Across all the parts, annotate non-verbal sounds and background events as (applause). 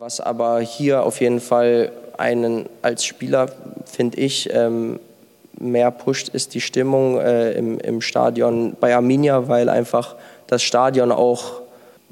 Was aber hier auf jeden Fall einen als Spieler, finde ich, ähm, mehr pusht, ist die Stimmung äh, im, im Stadion bei Arminia, weil einfach das Stadion auch,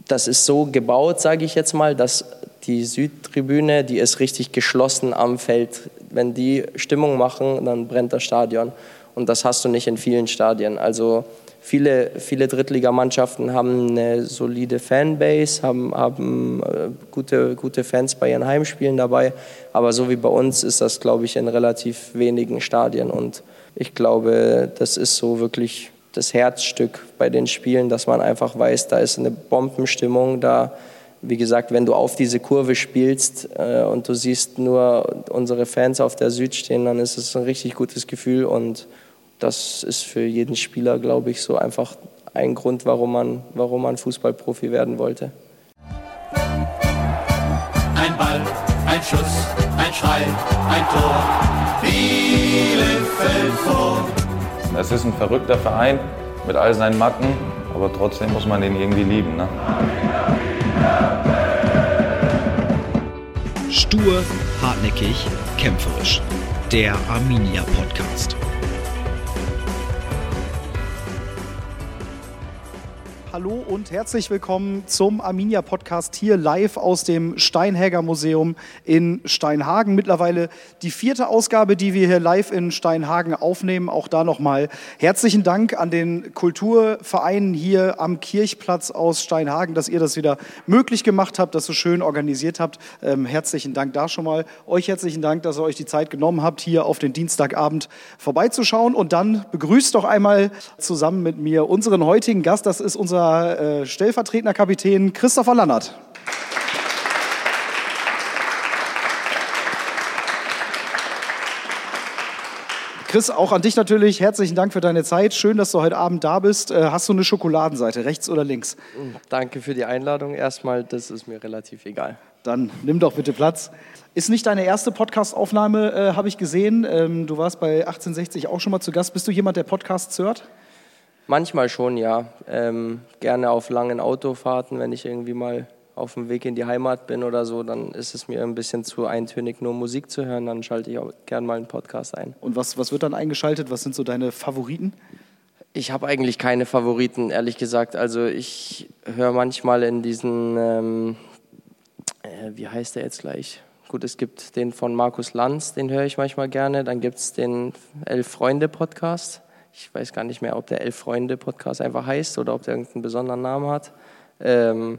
das ist so gebaut, sage ich jetzt mal, dass die Südtribüne, die ist richtig geschlossen am Feld. Wenn die Stimmung machen, dann brennt das Stadion. Und das hast du nicht in vielen Stadien. Also viele, viele Drittligamannschaften haben eine solide Fanbase, haben, haben äh, gute, gute Fans bei ihren Heimspielen dabei. Aber so wie bei uns ist das, glaube ich, in relativ wenigen Stadien. Und ich glaube, das ist so wirklich das Herzstück bei den Spielen, dass man einfach weiß, da ist eine Bombenstimmung, da wie gesagt, wenn du auf diese Kurve spielst äh, und du siehst nur unsere Fans auf der Süd stehen, dann ist es ein richtig gutes Gefühl und das ist für jeden Spieler, glaube ich, so einfach ein Grund, warum man, warum man Fußballprofi werden wollte. Ein Ball, ein Schuss, ein Schrei, ein Tor. Bielefeld vor. Es ist ein verrückter Verein mit all seinen Macken, aber trotzdem muss man den irgendwie lieben. Ne? Stur, hartnäckig, kämpferisch. Der Arminia Podcast. Hallo und herzlich willkommen zum Arminia Podcast hier live aus dem Steinhäger Museum in Steinhagen. Mittlerweile die vierte Ausgabe, die wir hier live in Steinhagen aufnehmen. Auch da nochmal herzlichen Dank an den Kulturverein hier am Kirchplatz aus Steinhagen, dass ihr das wieder möglich gemacht habt, das so schön organisiert habt. Ähm, herzlichen Dank da schon mal. Euch herzlichen Dank, dass ihr euch die Zeit genommen habt, hier auf den Dienstagabend vorbeizuschauen. Und dann begrüßt doch einmal zusammen mit mir unseren heutigen Gast. Das ist unser äh, stellvertretender Kapitän Christopher Lannert. Chris, auch an dich natürlich herzlichen Dank für deine Zeit. Schön, dass du heute Abend da bist. Äh, hast du eine Schokoladenseite, rechts oder links? Danke für die Einladung. Erstmal, das ist mir relativ egal. Dann nimm doch bitte Platz. Ist nicht deine erste Podcast-Aufnahme, äh, habe ich gesehen. Ähm, du warst bei 1860 auch schon mal zu Gast. Bist du jemand, der Podcasts hört? Manchmal schon, ja. Ähm, gerne auf langen Autofahrten, wenn ich irgendwie mal auf dem Weg in die Heimat bin oder so, dann ist es mir ein bisschen zu eintönig, nur Musik zu hören. Dann schalte ich auch gerne mal einen Podcast ein. Und was, was wird dann eingeschaltet? Was sind so deine Favoriten? Ich habe eigentlich keine Favoriten, ehrlich gesagt. Also ich höre manchmal in diesen, ähm, äh, wie heißt der jetzt gleich? Gut, es gibt den von Markus Lanz, den höre ich manchmal gerne. Dann gibt es den Elf Freunde Podcast ich weiß gar nicht mehr, ob der Elf Freunde Podcast einfach heißt oder ob der irgendeinen besonderen Namen hat. Ähm,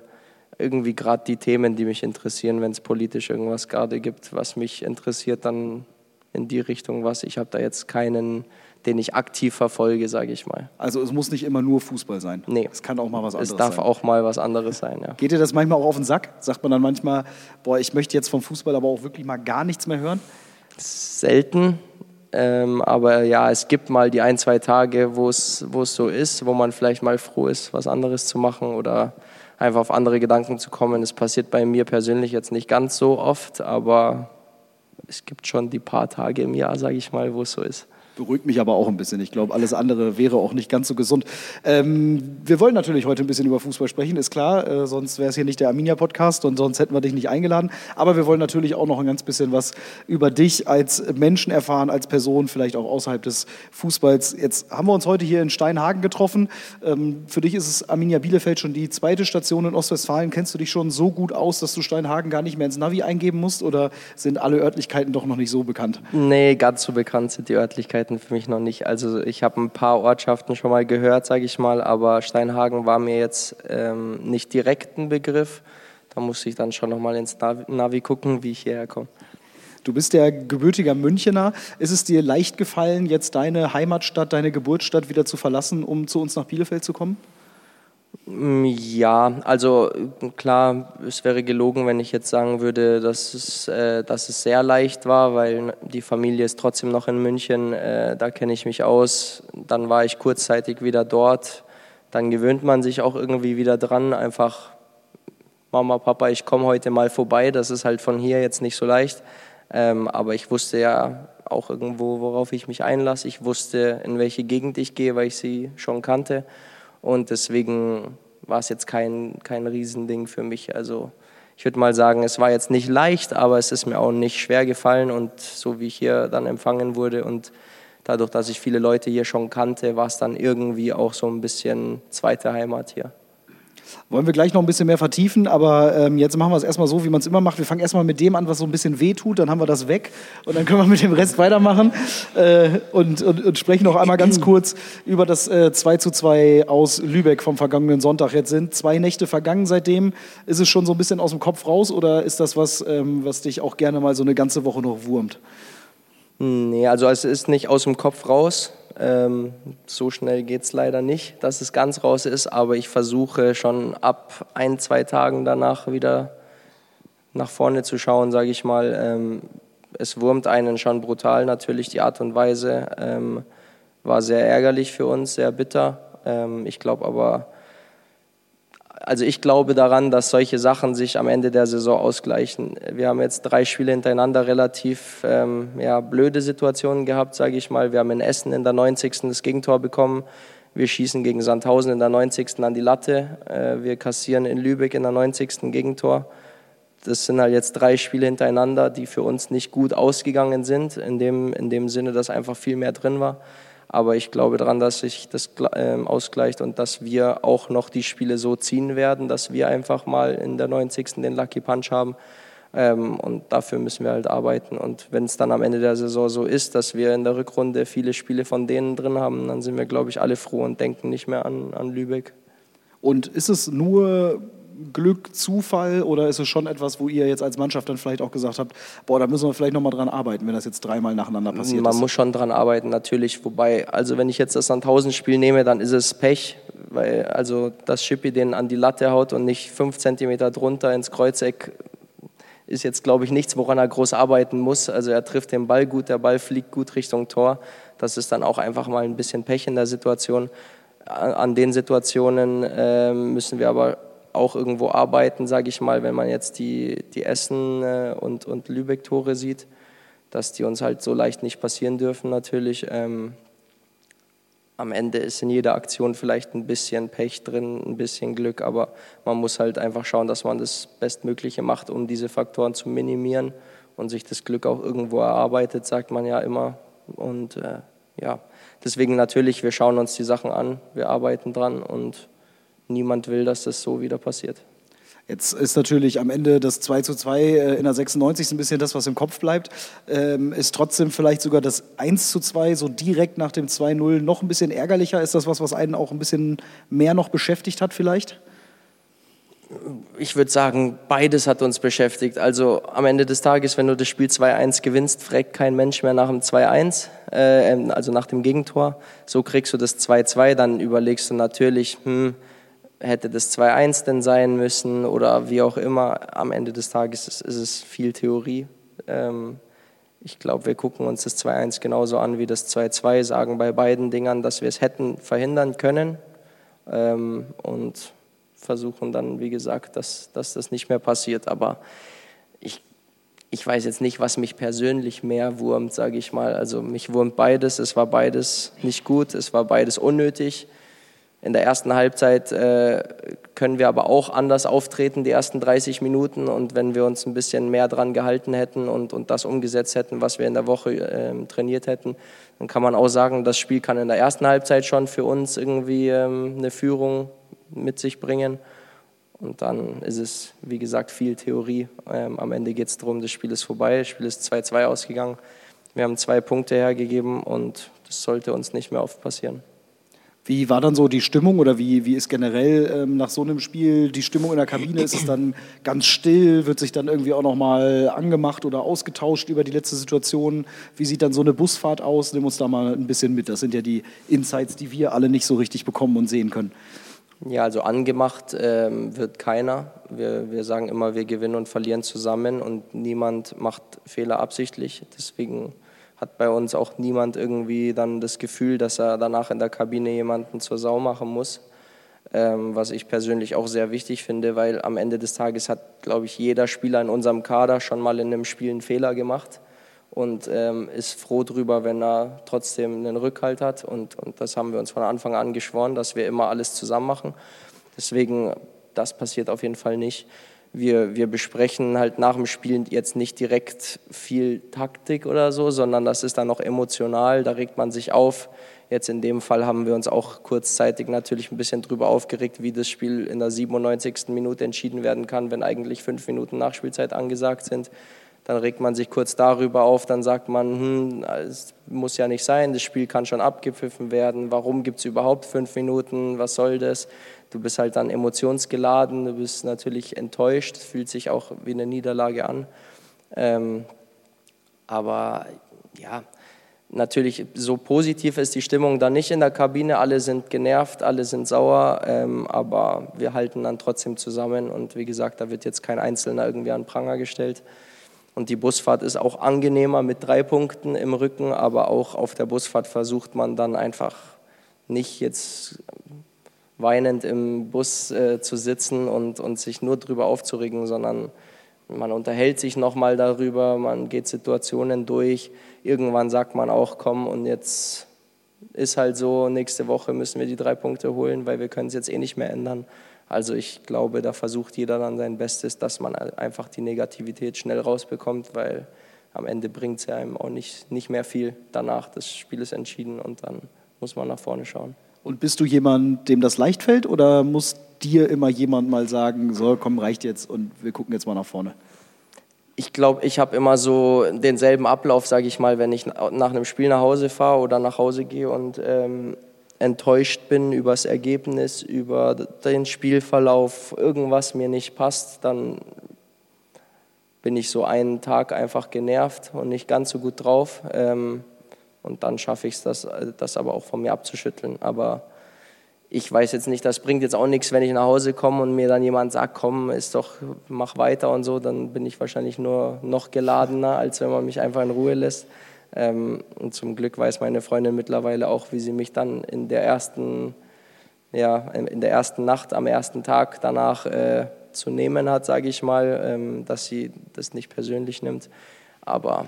irgendwie gerade die Themen, die mich interessieren, wenn es politisch irgendwas gerade gibt, was mich interessiert, dann in die Richtung was. Ich habe da jetzt keinen, den ich aktiv verfolge, sage ich mal. Also es muss nicht immer nur Fußball sein. Nee. Es kann auch mal was anderes sein. Es darf sein. auch mal was anderes sein, ja. Geht dir das manchmal auch auf den Sack? Sagt man dann manchmal, boah, ich möchte jetzt vom Fußball aber auch wirklich mal gar nichts mehr hören? Selten. Ähm, aber ja, es gibt mal die ein, zwei Tage, wo es so ist, wo man vielleicht mal froh ist, was anderes zu machen oder einfach auf andere Gedanken zu kommen. Es passiert bei mir persönlich jetzt nicht ganz so oft, aber es gibt schon die paar Tage im Jahr, sage ich mal, wo es so ist beruhigt mich aber auch ein bisschen. Ich glaube, alles andere wäre auch nicht ganz so gesund. Ähm, wir wollen natürlich heute ein bisschen über Fußball sprechen, ist klar. Äh, sonst wäre es hier nicht der Arminia-Podcast und sonst hätten wir dich nicht eingeladen. Aber wir wollen natürlich auch noch ein ganz bisschen was über dich als Menschen erfahren, als Person, vielleicht auch außerhalb des Fußballs. Jetzt haben wir uns heute hier in Steinhagen getroffen. Ähm, für dich ist es Arminia Bielefeld schon die zweite Station in Ostwestfalen. Kennst du dich schon so gut aus, dass du Steinhagen gar nicht mehr ins Navi eingeben musst? Oder sind alle Örtlichkeiten doch noch nicht so bekannt? Nee, ganz so bekannt sind die Örtlichkeiten Ortschaften für mich noch nicht. Also ich habe ein paar Ortschaften schon mal gehört, sage ich mal, aber Steinhagen war mir jetzt ähm, nicht direkt ein Begriff. Da musste ich dann schon noch mal ins Navi, gucken, wie ich hierher komme. Du bist ja gebürtiger Münchener. Ist es dir leicht gefallen, jetzt deine Heimatstadt, deine Geburtsstadt wieder zu verlassen, um zu uns nach Bielefeld zu kommen? Mm, ja, also klar, es wäre gelogen, wenn ich jetzt sagen würde, dass es, äh, dass es sehr leicht war, weil die Familie ist trotzdem noch in München, äh, da kenne ich mich aus. Dann war ich kurzzeitig wieder dort. Dann gewöhnt man sich auch irgendwie wieder dran, einfach Mama, Papa, ich komme heute mal vorbei. Das ist halt von hier jetzt nicht so leicht. Ähm, aber ich wusste ja auch irgendwo, worauf ich mich einlasse. Ich wusste, in welche Gegend ich gehe, weil ich sie schon kannte. Und deswegen war es jetzt kein, kein Riesending für mich. Also ich würde mal sagen, es war jetzt nicht leicht, aber es ist mir auch nicht schwer gefallen und so wie ich hier dann empfangen wurde und dadurch, dass ich viele Leute hier schon kannte, war es dann irgendwie auch so ein bisschen zweite Heimat hier. Wollen wir gleich noch ein bisschen mehr vertiefen, aber ähm, jetzt machen wir es erstmal so, wie man es immer macht. Wir fangen erstmal mit dem an, was so ein bisschen weh tut, dann haben wir das weg und dann können wir mit dem Rest weitermachen äh, und, und, und, sprechen noch einmal ganz kurz über das äh, 2 zu 2 aus Lübeck vom vergangenen Sonntag. Jetzt sind zwei Nächte vergangen seitdem. Ist es schon so ein bisschen aus dem Kopf raus oder ist das was, ähm, was dich auch gerne mal so eine ganze Woche noch wurmt? Nee, also es ist nicht aus dem Kopf raus. Ähm, so schnell geht es leider nicht, dass es ganz raus ist, aber ich versuche schon ab ein, zwei Tagen danach wieder nach vorne zu schauen, sage ich mal. Ähm, es wurmt einen schon brutal natürlich, die Art und Weise ähm, war sehr ärgerlich für uns, sehr bitter. Ähm, ich glaube aber, also ich glaube daran, dass solche Sachen sich am Ende der Saison ausgleichen. Wir haben jetzt drei Spiele hintereinander relativ ähm, ja, blöde Situationen gehabt, sage ich mal. Wir haben in Essen in der 90. das Gegentor bekommen. Wir schießen gegen Sandhausen in der 90. an die Latte. Äh, wir kassieren in Lübeck in der 90. Gegentor. Das sind halt jetzt drei Spiele hintereinander, die für uns nicht gut ausgegangen sind, in dem, in dem Sinne, dass einfach viel mehr drin war. Aber ich glaube daran, dass sich das ähm, ausgleicht und dass wir auch noch die Spiele so ziehen werden, dass wir einfach mal in der 90. den Lucky Punch haben. Ähm, und dafür müssen wir halt arbeiten. Und wenn es dann am Ende der Saison so ist, dass wir in der Rückrunde viele Spiele von denen drin haben, dann sind wir, glaube ich, alle froh und denken nicht mehr an, an Lübeck. Und ist es nur Glück, Zufall oder ist es schon etwas, wo ihr jetzt als Mannschaft dann vielleicht auch gesagt habt, boah, da müssen wir vielleicht nochmal dran arbeiten, wenn das jetzt dreimal nacheinander passiert Man ist? Man muss schon dran arbeiten, natürlich. Wobei, also wenn ich jetzt das Sandhausen-Spiel nehme, dann ist es Pech, weil also das Schippi den an die Latte haut und nicht fünf Zentimeter drunter ins Kreuzeck ist jetzt, glaube ich, nichts, woran er groß arbeiten muss. Also er trifft den Ball gut, der Ball fliegt gut Richtung Tor. Das ist dann auch einfach mal ein bisschen Pech in der Situation. An den Situationen äh, müssen wir aber auch irgendwo arbeiten, sage ich mal, wenn man jetzt die, die Essen- äh, und, und Lübeck-Tore sieht, dass die uns halt so leicht nicht passieren dürfen natürlich. Ähm, am Ende ist in jeder Aktion vielleicht ein bisschen Pech drin, ein bisschen Glück, aber man muss halt einfach schauen, dass man das Bestmögliche macht, um diese Faktoren zu minimieren und sich das Glück auch irgendwo erarbeitet, sagt man ja immer. Und äh, ja, deswegen natürlich, wir schauen uns die Sachen an, wir arbeiten dran und niemand will, dass das so wieder passiert. Jetzt ist natürlich am Ende das 2 zu 2 äh, in der 96 ein bisschen das, was im Kopf bleibt. Ähm, ist trotzdem vielleicht sogar das 1 zu 2 so direkt nach dem 2-0 noch ein bisschen ärgerlicher? Ist das was, was einen auch ein bisschen mehr noch beschäftigt hat vielleicht? Ich würde sagen, beides hat uns beschäftigt. Also am Ende des Tages, wenn du das Spiel 2-1 gewinnst, fragt kein Mensch mehr nach dem 2-1, äh, also nach dem Gegentor. So kriegst du das 2-2, dann überlegst du natürlich, hm, hätte das 2-1 denn sein müssen oder wie auch immer. Am Ende des Tages ist, ist es viel Theorie. Ähm, ich glaube, wir gucken uns das 2-1 genauso an wie das 2-2, sagen bei beiden Dingern, dass wir es hätten verhindern können ähm, und versuchen dann, wie gesagt, dass, dass das nicht mehr passiert. Aber ich, ich weiß jetzt nicht, was mich persönlich mehr wurmt, sage ich mal. Also mich wurmt beides. Es war beides nicht gut, es war beides unnötig. In der ersten Halbzeit äh, können wir aber auch anders auftreten, die ersten 30 Minuten. Und wenn wir uns ein bisschen mehr dran gehalten hätten und, und das umgesetzt hätten, was wir in der Woche äh, trainiert hätten, dann kann man auch sagen, das Spiel kann in der ersten Halbzeit schon für uns irgendwie ähm, eine Führung mit sich bringen. Und dann ist es, wie gesagt, viel Theorie. Ähm, am Ende geht es darum, das Spiel ist vorbei, das Spiel ist 2-2 ausgegangen. Wir haben zwei Punkte hergegeben und das sollte uns nicht mehr oft passieren. Wie war dann so die Stimmung oder wie, wie ist generell ähm, nach so einem Spiel die Stimmung in der Kabine? Ist es dann ganz still? Wird sich dann irgendwie auch nochmal angemacht oder ausgetauscht über die letzte Situation? Wie sieht dann so eine Busfahrt aus? Nimm uns da mal ein bisschen mit. Das sind ja die Insights, die wir alle nicht so richtig bekommen und sehen können. Ja, also angemacht ähm, wird keiner. Wir, wir sagen immer, wir gewinnen und verlieren zusammen und niemand macht Fehler absichtlich. Deswegen hat bei uns auch niemand irgendwie dann das Gefühl, dass er danach in der Kabine jemanden zur Sau machen muss. Ähm, was ich persönlich auch sehr wichtig finde, weil am Ende des Tages hat, glaube ich, jeder Spieler in unserem Kader schon mal in einem Spiel einen Fehler gemacht und ähm, ist froh drüber, wenn er trotzdem einen Rückhalt hat. Und, und das haben wir uns von Anfang an geschworen, dass wir immer alles zusammen machen. Deswegen, das passiert auf jeden Fall nicht wir, wir besprechen halt nach dem Spiel jetzt nicht direkt viel Taktik oder so, sondern das ist dann noch emotional, da regt man sich auf. Jetzt in dem Fall haben wir uns auch kurzzeitig natürlich ein bisschen drüber aufgeregt, wie das Spiel in der 97. Minute entschieden werden kann, wenn eigentlich fünf Minuten Nachspielzeit angesagt sind. Dann regt man sich kurz darüber auf, dann sagt man, hm, es muss ja nicht sein, das Spiel kann schon abgepfiffen werden, warum gibt es überhaupt fünf Minuten, was soll das? Du bist halt dann emotionsgeladen, du bist natürlich enttäuscht, es fühlt sich auch wie eine Niederlage an. Ähm, aber ja, natürlich so positiv ist die Stimmung dann nicht in der Kabine. Alle sind genervt, alle sind sauer, ähm, aber wir halten dann trotzdem zusammen. Und wie gesagt, da wird jetzt kein Einzelner irgendwie an Pranger gestellt. Und die Busfahrt ist auch angenehmer mit drei Punkten im Rücken, aber auch auf der Busfahrt versucht man dann einfach nicht jetzt weinend im Bus äh, zu sitzen und, und sich nur darüber aufzuregen, sondern man unterhält sich nochmal darüber, man geht Situationen durch. Irgendwann sagt man auch, komm, und jetzt ist halt so, nächste Woche müssen wir die drei Punkte holen, weil wir können es jetzt eh nicht mehr ändern. Also ich glaube, da versucht jeder dann sein Bestes, dass man einfach die Negativität schnell rausbekommt, weil am Ende bringt es ja einem auch nicht, nicht mehr viel danach. Das Spiel ist entschieden und dann muss man nach vorne schauen. Und bist du jemand, dem das leicht fällt oder muss dir immer jemand mal sagen, so komm, reicht jetzt und wir gucken jetzt mal nach vorne? Ich glaube, ich habe immer so denselben Ablauf, sage ich mal, wenn ich nach einem Spiel nach Hause fahre oder nach Hause gehe und ähm, enttäuscht bin über das Ergebnis, über den Spielverlauf, irgendwas mir nicht passt, dann bin ich so einen Tag einfach genervt und nicht ganz so gut drauf. Ähm, und dann schaffe ich es, das, das aber auch von mir abzuschütteln. Aber ich weiß jetzt nicht, das bringt jetzt auch nichts, wenn ich nach Hause komme und mir dann jemand sagt, komm, ist doch, mach weiter und so, dann bin ich wahrscheinlich nur noch geladener, als wenn man mich einfach in Ruhe lässt. Ähm, und zum Glück weiß meine Freundin mittlerweile auch, wie sie mich dann in der ersten, ja, in der ersten Nacht, am ersten Tag danach äh, zu nehmen hat, sage ich mal, ähm, dass sie das nicht persönlich nimmt. Aber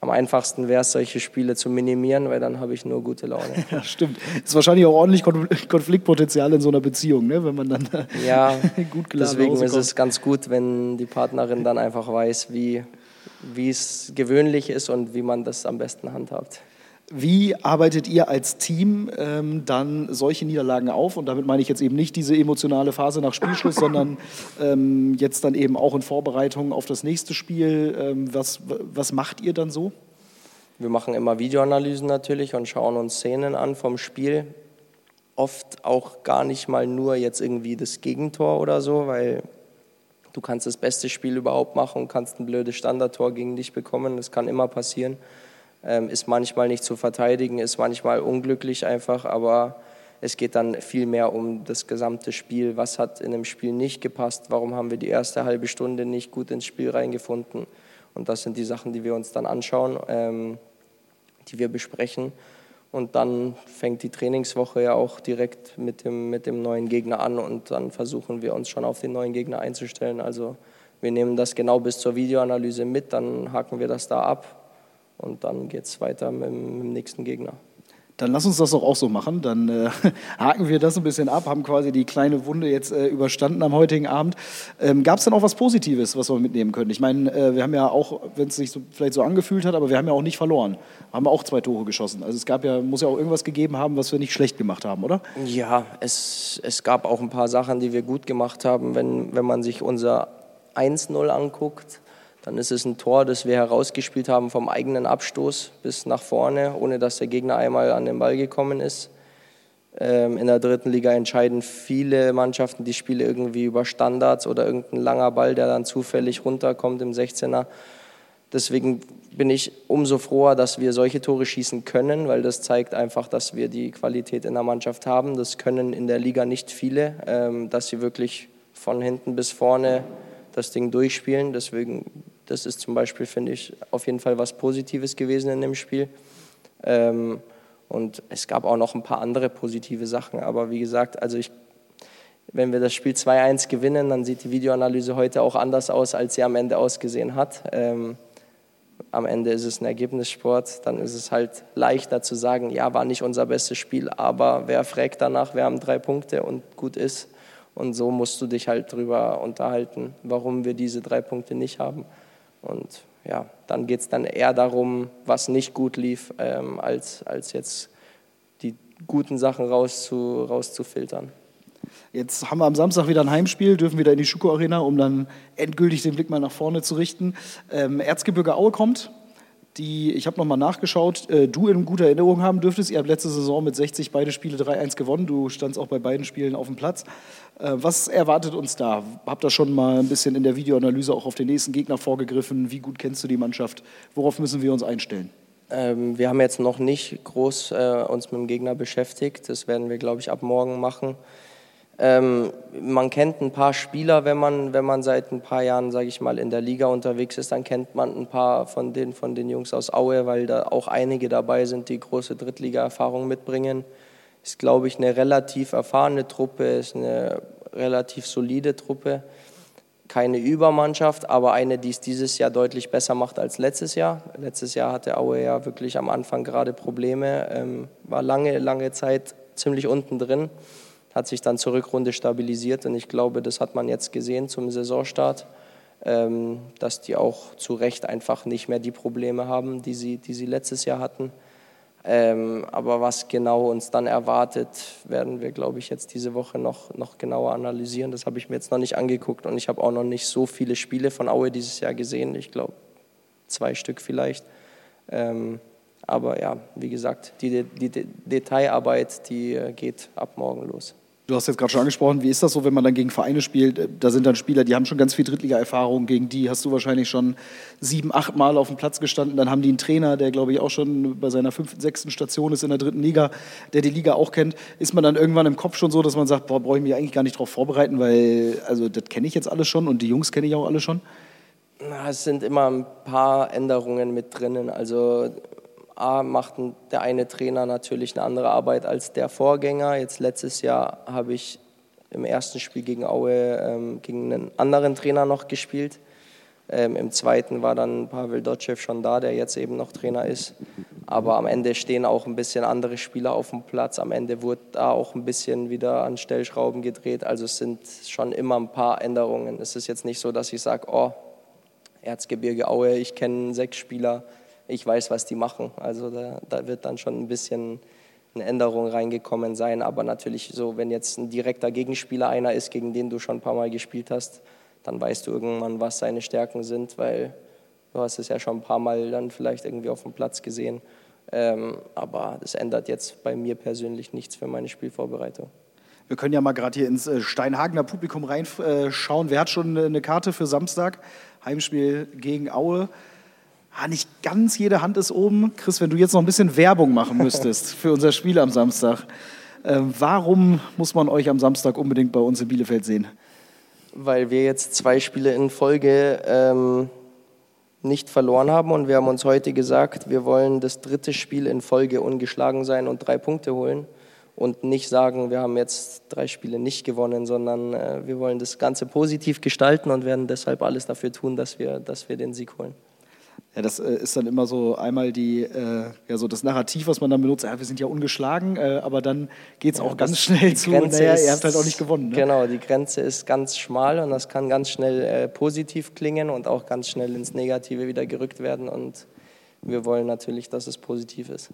am einfachsten wäre es, solche Spiele zu minimieren, weil dann habe ich nur gute Laune. (laughs) Ja, stimmt. Ist wahrscheinlich auch ordentlich Konfliktpotenzial in so einer Beziehung, ne? wenn man dann ja, (laughs) gut geladen Deswegen ist es ganz gut, wenn die Partnerin dann einfach weiß, wie, wie es gewöhnlich ist und wie man das am besten handhabt. Wie arbeitet ihr als Team ähm, dann solche Niederlagen auf? Und damit meine ich jetzt eben nicht diese emotionale Phase nach Spielschluss, (coughs) sondern ähm, jetzt dann eben auch in Vorbereitung auf das nächste Spiel. Ähm, was, was macht ihr dann so? Wir machen immer Videoanalysen natürlich und schauen uns Szenen an vom Spiel. Oft auch gar nicht mal nur jetzt irgendwie das Gegentor oder so, weil du kannst das beste Spiel überhaupt machen und kannst ein blödes Standardtor gegen dich bekommen. Das kann immer passieren ähm, ist manchmal nicht zu verteidigen, ist manchmal unglücklich einfach, aber es geht dann viel mehr um das gesamte Spiel. Was hat in dem Spiel nicht gepasst? Warum haben wir die erste halbe Stunde nicht gut ins Spiel reingefunden? Und das sind die Sachen, die wir uns dann anschauen, ähm, die wir besprechen. Und dann fängt die Trainingswoche ja auch direkt mit dem, mit dem neuen Gegner an und dann versuchen wir uns schon auf den neuen Gegner einzustellen. Also wir nehmen das genau bis zur Videoanalyse mit, dann haken wir das da ab und dann geht es weiter mit, mit, dem nächsten Gegner. Dann lass uns das doch auch so machen. Dann äh, (laughs) haken wir das ein bisschen ab, haben quasi die kleine Wunde jetzt äh, überstanden am heutigen Abend. Ähm, Gab es denn auch was Positives, was wir mitnehmen können? Ich meine, äh, wir haben ja auch, wenn es sich so, vielleicht so angefühlt hat, aber wir haben ja auch nicht verloren. Haben auch zwei Tore geschossen. Also es gab ja, muss ja auch irgendwas gegeben haben, was wir nicht schlecht gemacht haben, oder? Ja, es, es gab auch ein paar Sachen, die wir gut gemacht haben. Wenn, wenn man sich unser 1-0 anguckt, dann ist es ein Tor, das wir herausgespielt haben vom eigenen Abstoß bis nach vorne, ohne dass der Gegner einmal an den Ball gekommen ist. Ähm, in der dritten Liga entscheiden viele Mannschaften die Spiele irgendwie über Standards oder irgendein langer Ball, der dann zufällig runterkommt im 16er. Deswegen bin ich umso froher, dass wir solche Tore schießen können, weil das zeigt einfach, dass wir die Qualität in der Mannschaft haben. Das können in der Liga nicht viele, ähm, dass sie wirklich von hinten bis vorne das Ding durchspielen. Deswegen, das ist zum Beispiel, finde ich, auf jeden Fall was Positives gewesen in dem Spiel. Ähm, und es gab auch noch ein paar andere positive Sachen. Aber wie gesagt, also ich, wenn wir das Spiel 2-1 gewinnen, dann sieht die Videoanalyse heute auch anders aus, als sie am Ende ausgesehen hat. Ähm, am Ende ist es ein Ergebnissport, dann ist es halt leichter zu sagen, ja, war nicht unser bestes Spiel, aber wer fragt danach, wir haben drei Punkte und gut ist. Und so musst du dich halt drüber unterhalten, warum wir diese drei Punkte nicht haben. Und ja, dann geht es dann eher darum, was nicht gut lief, ähm, als, als jetzt die guten Sachen rauszu, rauszufiltern. Jetzt haben wir am Samstag wieder ein Heimspiel, dürfen wieder in die Schuko Arena, um dann endgültig den Blick mal nach vorne zu richten. Ähm, Erzgebirge Aue kommt, die, ich habe nochmal nachgeschaut, äh, du in guter Erinnerung haben dürftest. Ihr habt letzte Saison mit 60 beide Spiele 3-1 gewonnen. Du standst auch bei beiden Spielen auf dem Platz. Äh, was erwartet uns da? Habt ihr schon mal ein bisschen in der Videoanalyse auch auf den nächsten Gegner vorgegriffen? Wie gut kennst du die Mannschaft? Worauf müssen wir uns einstellen? Ähm, wir haben jetzt noch nicht groß äh, uns mit dem Gegner beschäftigt. Das werden wir, glaube ich, ab morgen machen. Ähm, man kennt ein paar Spieler, wenn man, wenn man seit ein paar Jahren, sage ich mal, in der Liga unterwegs ist, dann kennt man ein paar von den, von den Jungs aus Aue, weil da auch einige dabei sind, die große Drittliga-Erfahrung mitbringen. Ist, glaube ich, eine relativ erfahrene Truppe, ist eine relativ solide Truppe. Keine Übermannschaft, aber eine, die es dieses Jahr deutlich besser macht als letztes Jahr. Letztes Jahr hatte Aue ja wirklich am Anfang gerade Probleme, ähm, war lange, lange Zeit ziemlich unten drin hat sich dann zur Rückrunde stabilisiert und ich glaube, das hat man jetzt gesehen zum Saisonstart, ähm, dass die auch zu Recht einfach nicht mehr die Probleme haben, die sie, die sie letztes Jahr hatten. Ähm, aber was genau uns dann erwartet, werden wir, glaube ich, jetzt diese Woche noch, noch genauer analysieren. Das habe ich mir jetzt noch nicht angeguckt und ich habe auch noch nicht so viele Spiele von Aue dieses Jahr gesehen. Ich glaube, zwei Stück vielleicht. Ähm, aber ja, wie gesagt, die, die, die Detailarbeit, die äh, geht ab morgen los. Du hast jetzt gerade schon angesprochen, wie ist das so, wenn man dann gegen Vereine spielt? Da sind dann Spieler, die haben schon ganz viel Drittliga-Erfahrung. Gegen die hast du wahrscheinlich schon sieben, acht Mal auf dem Platz gestanden. Dann haben die einen Trainer, der, glaube ich, auch schon bei seiner fünften, sechsten Station ist in der dritten Liga, der die Liga auch kennt. Ist man dann irgendwann im Kopf schon so, dass man sagt, boah, brauche ich mich eigentlich gar nicht darauf vorbereiten, weil also das kenne ich jetzt alles schon und die Jungs kenne ich auch alle schon? Na, es sind immer ein paar Änderungen mit drinnen. Also A, macht der eine Trainer natürlich eine andere Arbeit als der Vorgänger. Jetzt letztes Jahr habe ich im ersten Spiel gegen Aue ähm, gegen einen anderen Trainer noch gespielt. Ähm, Im zweiten war dann Pavel Dotschew schon da, der jetzt eben noch Trainer ist. Aber am Ende stehen auch ein bisschen andere Spieler auf dem Platz. Am Ende wurde da auch ein bisschen wieder an Stellschrauben gedreht. Also es sind schon immer ein paar Änderungen. Es ist jetzt nicht so, dass ich sage, oh, Erzgebirge Aue, ich kenne sechs Spieler ich weiß, was die machen. Also da, da wird dann schon ein bisschen eine Änderung reingekommen sein. Aber natürlich so, wenn jetzt ein direkter Gegenspieler einer ist, gegen den du schon ein paar Mal gespielt hast, dann weißt du irgendwann, was seine Stärken sind, weil du hast es ja schon ein paar Mal dann vielleicht irgendwie auf dem Platz gesehen. Ähm, aber das ändert jetzt bei mir persönlich nichts für meine Spielvorbereitung. Wir können ja mal gerade hier ins äh, Steinhagener Publikum reinschauen. Wer hat schon eine Karte für Samstag? Heimspiel gegen Aue. Ah, nicht ganz jede Hand ist oben. Chris, wenn du jetzt noch ein bisschen Werbung machen (laughs) müsstest für unser Spiel am Samstag, äh, warum muss man euch am Samstag unbedingt bei uns in Bielefeld sehen? Weil wir jetzt zwei Spiele in Folge ähm, nicht verloren haben und wir haben uns heute gesagt, wir wollen das dritte Spiel in Folge ungeschlagen sein und drei Punkte holen und nicht sagen, wir haben jetzt drei Spiele nicht gewonnen, sondern äh, wir wollen das Ganze positiv gestalten und werden deshalb alles dafür tun, dass wir, dass wir den Sieg holen. Ja, das äh, ist dann immer so einmal die, äh, ja, so das Narrativ, was man dann benutzt. Ja, wir sind ja ungeschlagen, äh, aber dann geht es ja, auch ganz schnell zu. Naja, ihr habt halt auch nicht gewonnen. Ne? Genau, die Grenze ist ganz schmal und das kann ganz schnell äh, positiv klingen und auch ganz schnell ins Negative wieder gerückt werden. Und wir wollen natürlich, dass es positiv ist.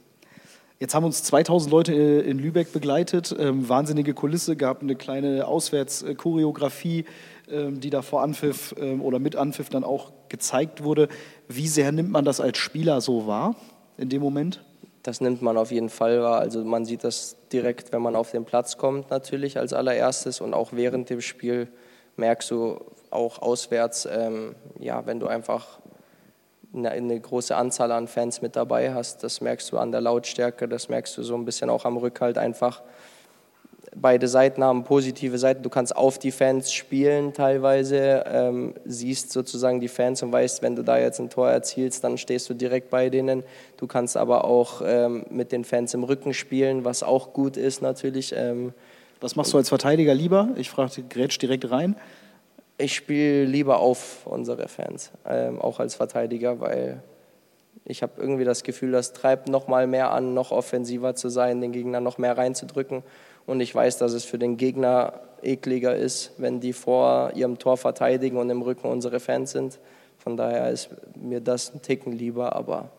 Jetzt haben uns 2000 Leute äh, in Lübeck begleitet, ähm, wahnsinnige Kulisse, gab eine kleine Auswärtschoreografie, ähm, die da vor Anpfiff ähm, oder mit Anpfiff dann auch gezeigt wurde. Wie sehr nimmt man das als Spieler so wahr in dem Moment? Das nimmt man auf jeden Fall wahr. Also man sieht das direkt, wenn man auf den Platz kommt natürlich als allererstes und auch während dem Spiel merkst du auch auswärts, ähm, ja, wenn du einfach eine, eine, große Anzahl an Fans mit dabei hast. Das merkst du an der Lautstärke, das merkst du so ein bisschen auch am Rückhalt einfach. Beide Seiten haben positive Seiten. Du kannst auf die Fans spielen teilweise, ähm, siehst sozusagen die Fans und weißt, wenn du da jetzt ein Tor erzielst, dann stehst du direkt bei denen. Du kannst aber auch ähm, mit den Fans im Rücken spielen, was auch gut ist natürlich. Ähm, was machst du als Verteidiger lieber? Ich frage Grätsch direkt rein. Ich spiele lieber auf unsere Fans, ähm, auch als Verteidiger, weil ich habe irgendwie das Gefühl, das treibt noch mal mehr an, noch offensiver zu sein, den Gegner noch mehr reinzudrücken. Und ich weiß, dass es für den Gegner ekliger ist, wenn die vor ihrem Tor verteidigen und im Rücken unsere Fans sind. Von daher ist mir das ein Ticken lieber, aber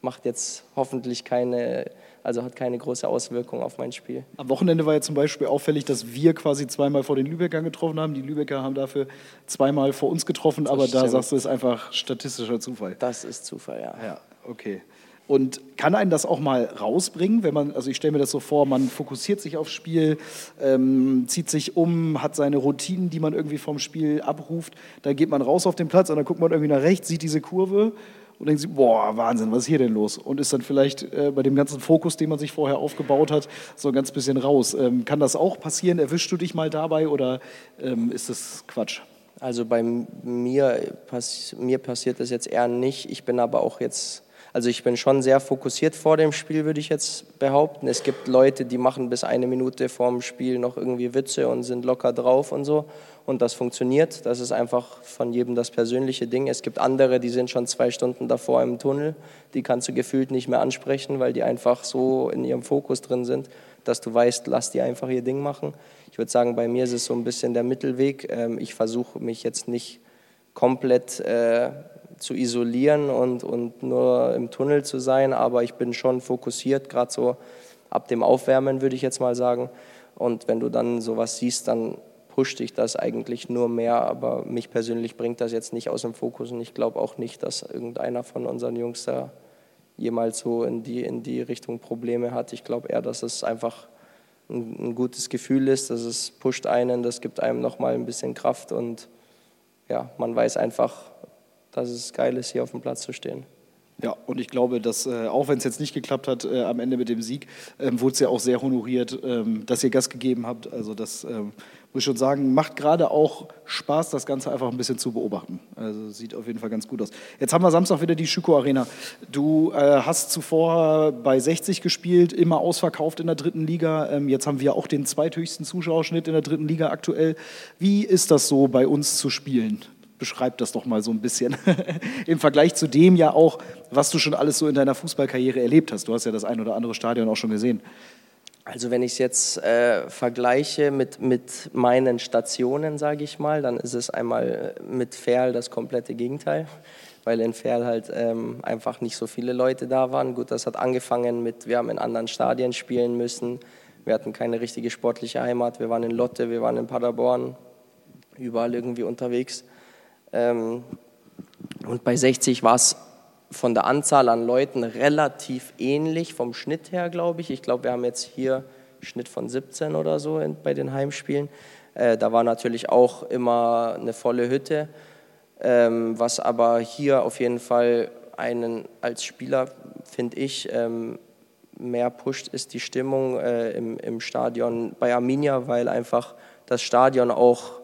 macht jetzt hoffentlich keine, also hat keine große Auswirkung auf mein Spiel. Am Wochenende war ja zum Beispiel auffällig, dass wir quasi zweimal vor den Lübeckern getroffen haben. Die Lübecker haben dafür zweimal vor uns getroffen, aber da stimmt. sagst du, ist einfach statistischer Zufall. Das ist Zufall, ja. Ja, okay. Und kann einen das auch mal rausbringen, wenn man, also ich stelle mir das so vor, man fokussiert sich aufs Spiel, ähm, zieht sich um, hat seine Routinen, die man irgendwie vom Spiel abruft, dann geht man raus auf den Platz und dann guckt man irgendwie nach rechts, sieht diese Kurve und denkt sich, boah, Wahnsinn, was ist hier denn los? Und ist dann vielleicht äh, bei dem ganzen Fokus, den man sich vorher aufgebaut hat, so ein ganz bisschen raus. Ähm, kann das auch passieren? Erwischst du dich mal dabei oder ähm, ist das Quatsch? Also bei mir, pass mir passiert das jetzt eher nicht. Ich bin aber auch jetzt, also ich bin schon sehr fokussiert vor dem Spiel, würde ich jetzt behaupten. Es gibt Leute, die machen bis eine Minute vor dem Spiel noch irgendwie Witze und sind locker drauf und so. Und das funktioniert. Das ist einfach von jedem das persönliche Ding. Es gibt andere, die sind schon zwei Stunden davor im Tunnel. Die kannst du gefühlt nicht mehr ansprechen, weil die einfach so in ihrem Fokus drin sind, dass du weißt, lass die einfach ihr Ding machen. Ich würde sagen, bei mir ist es so ein bisschen der Mittelweg. Ähm, Ich versuche mich jetzt nicht komplett äh, zu isolieren und, und nur im Tunnel zu sein, aber ich bin schon fokussiert, gerade so ab dem Aufwärmen, würde ich jetzt mal sagen. Und wenn du dann sowas siehst, dann pusht dich das eigentlich nur mehr, aber mich persönlich bringt das jetzt nicht aus dem Fokus und ich glaube auch nicht, dass irgendeiner von unseren Jungs da jemals so in die, in die Richtung Probleme hat. Ich glaube eher, dass es einfach ein, ein gutes Gefühl ist, dass es pusht einen, das gibt einem nochmal ein bisschen Kraft und ja, man weiß einfach, dass es geil ist, hier auf dem Platz zu stehen. Ja, und ich glaube, dass äh, auch wenn es jetzt nicht geklappt hat äh, am Ende mit dem Sieg, ähm, wurde es ja auch sehr honoriert, ähm, dass ihr Gas gegeben habt. Also das ähm, muss ich schon sagen, macht gerade auch Spaß, das Ganze einfach ein bisschen zu beobachten. Also sieht auf jeden Fall ganz gut aus. Jetzt haben wir Samstag wieder die Schüko Arena. Du äh, hast zuvor bei 60 gespielt, immer ausverkauft in der dritten Liga. Ähm, jetzt haben wir auch den zweithöchsten Zuschauerschnitt in der dritten Liga aktuell. Wie ist das so bei uns zu spielen? Beschreib das doch mal so ein bisschen (laughs) im Vergleich zu dem ja auch, was du schon alles so in deiner Fußballkarriere erlebt hast. Du hast ja das ein oder andere Stadion auch schon gesehen. Also wenn ich es jetzt äh, vergleiche mit, mit meinen Stationen, sage ich mal, dann ist es einmal mit Ferl das komplette Gegenteil, weil in Ferl halt ähm, einfach nicht so viele Leute da waren. Gut, das hat angefangen mit, wir haben in anderen Stadien spielen müssen, wir hatten keine richtige sportliche Heimat, wir waren in Lotte, wir waren in Paderborn, überall irgendwie unterwegs. Ähm, und bei 60 war es von der Anzahl an Leuten relativ ähnlich vom Schnitt her, glaube ich. Ich glaube, wir haben jetzt hier Schnitt von 17 oder so bei den Heimspielen. Äh, da war natürlich auch immer eine volle Hütte, ähm, was aber hier auf jeden Fall einen als Spieler, finde ich, ähm, mehr pusht, ist die Stimmung äh, im, im Stadion bei Arminia, weil einfach das Stadion auch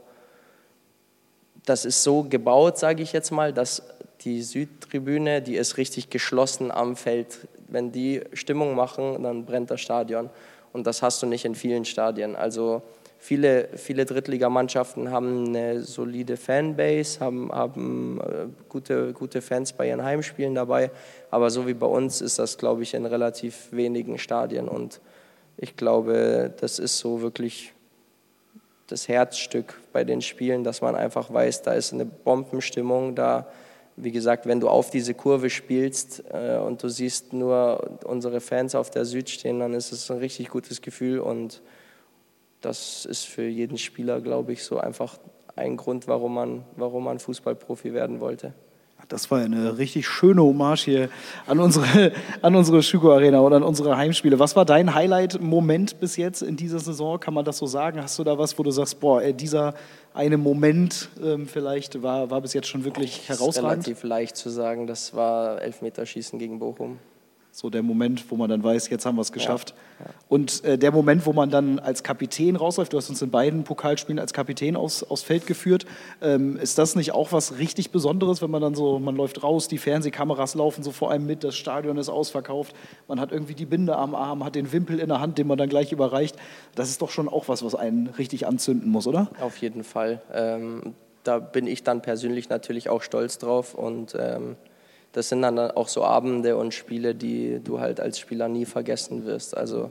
das ist so gebaut, sage ich jetzt mal, dass die Südtribüne, die ist richtig geschlossen am Feld. Wenn die Stimmung machen, dann brennt das Stadion. Und das hast du nicht in vielen Stadien. Also viele, viele Drittligamannschaften haben eine solide Fanbase, haben, haben äh, gute, gute Fans bei ihren Heimspielen dabei. Aber so wie bei uns ist das, glaube ich, in relativ wenigen Stadien. Und ich glaube, das ist so wirklich das Herzstück bei den Spielen, dass man einfach weiß, da ist eine Bombenstimmung, da, wie gesagt, wenn du auf diese Kurve spielst äh, und du siehst nur unsere Fans auf der Süd stehen, dann ist es ein richtig gutes Gefühl und das ist für jeden Spieler, glaube ich, so einfach ein Grund, warum man, warum man Fußballprofi werden wollte. Das war eine richtig schöne Hommage hier an unsere, (laughs) an unsere Schüko Arena oder an unsere Heimspiele. Was war dein Highlight-Moment bis jetzt in dieser Saison? Kann man das so sagen? Hast du da was, wo du sagst, boah, dieser eine Moment ähm, vielleicht war, war bis jetzt schon wirklich Das ist herausragend? relativ leicht zu sagen, das war Elfmeterschießen gegen Bochum. So der Moment, wo man dann weiß, jetzt haben wir es geschafft. Und äh, der Moment, wo man dann als Kapitän rausläuft, du hast uns in beiden Pokalspielen als Kapitän aus, aufs Feld geführt. Ähm, ist das nicht auch was richtig Besonderes, wenn man dann so, man läuft raus, die Fernsehkameras laufen so vor einem mit, das Stadion ist ausverkauft, man hat irgendwie die Binde am Arm, hat den Wimpel in der Hand, den man dann gleich überreicht. Das ist doch schon auch was, was einen richtig anzünden muss, oder? Auf jeden Fall. Ähm, da bin ich dann persönlich natürlich auch stolz drauf und ähm, das sind dann auch so Abende und Spiele, die du halt als Spieler nie vergessen wirst. Also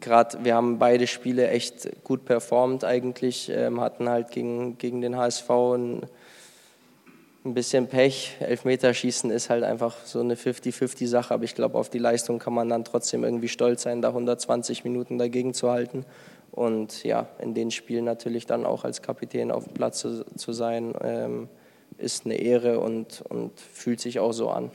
gerade wir haben beide Spiele echt gut performt eigentlich, ähm, hatten halt gegen, gegen den HSV ein, ein bisschen Pech. Elfmeterschießen ist halt einfach so eine 50-50-Sache, aber ich glaube, auf die Leistung kann man dann trotzdem irgendwie stolz sein, da 120 Minuten dagegen zu halten. Und ja, in den Spielen natürlich dann auch als Kapitän auf dem Platz zu, zu sein, ähm, ist eine Ehre und, und fühlt sich auch so an.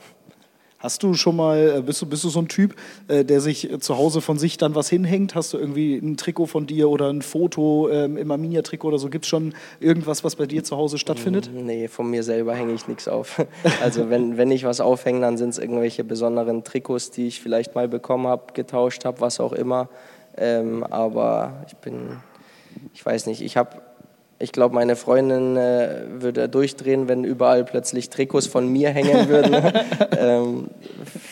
Hast du schon mal, äh, bist du, bist du so ein Typ, äh, der sich zu Hause von sich dann was hinhängt? Hast du irgendwie ein Trikot von dir oder ein Foto ähm, im Arminia-Trikot oder so? Gibt es schon irgendwas, was bei dir zu Hause stattfindet? Mm, nee, von mir selber hänge ich nichts auf. (laughs) Also wenn, wenn ich was aufhänge, dann sind es irgendwelche besonderen Trikots, die ich vielleicht mal bekommen habe, getauscht habe, was auch immer. Ähm, aber ich bin, ich weiß nicht, ich habe ich glaube, meine Freundin äh, würde durchdrehen, wenn überall plötzlich Trikots von mir hängen würden. (laughs) ähm,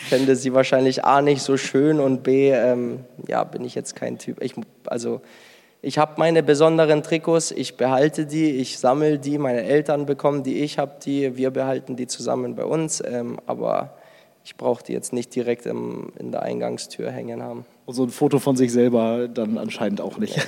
fände sie wahrscheinlich A nicht so schön und B, ähm, ja, bin ich jetzt kein Typ. Ich, also, ich habe meine besonderen Trikots, ich behalte die, ich sammle die, meine Eltern bekommen die, ich habe die, wir behalten die zusammen bei uns, ähm, aber ich brauche die jetzt nicht direkt im, in der Eingangstür hängen haben. Und so ein Foto von sich selber dann anscheinend auch nicht. (laughs)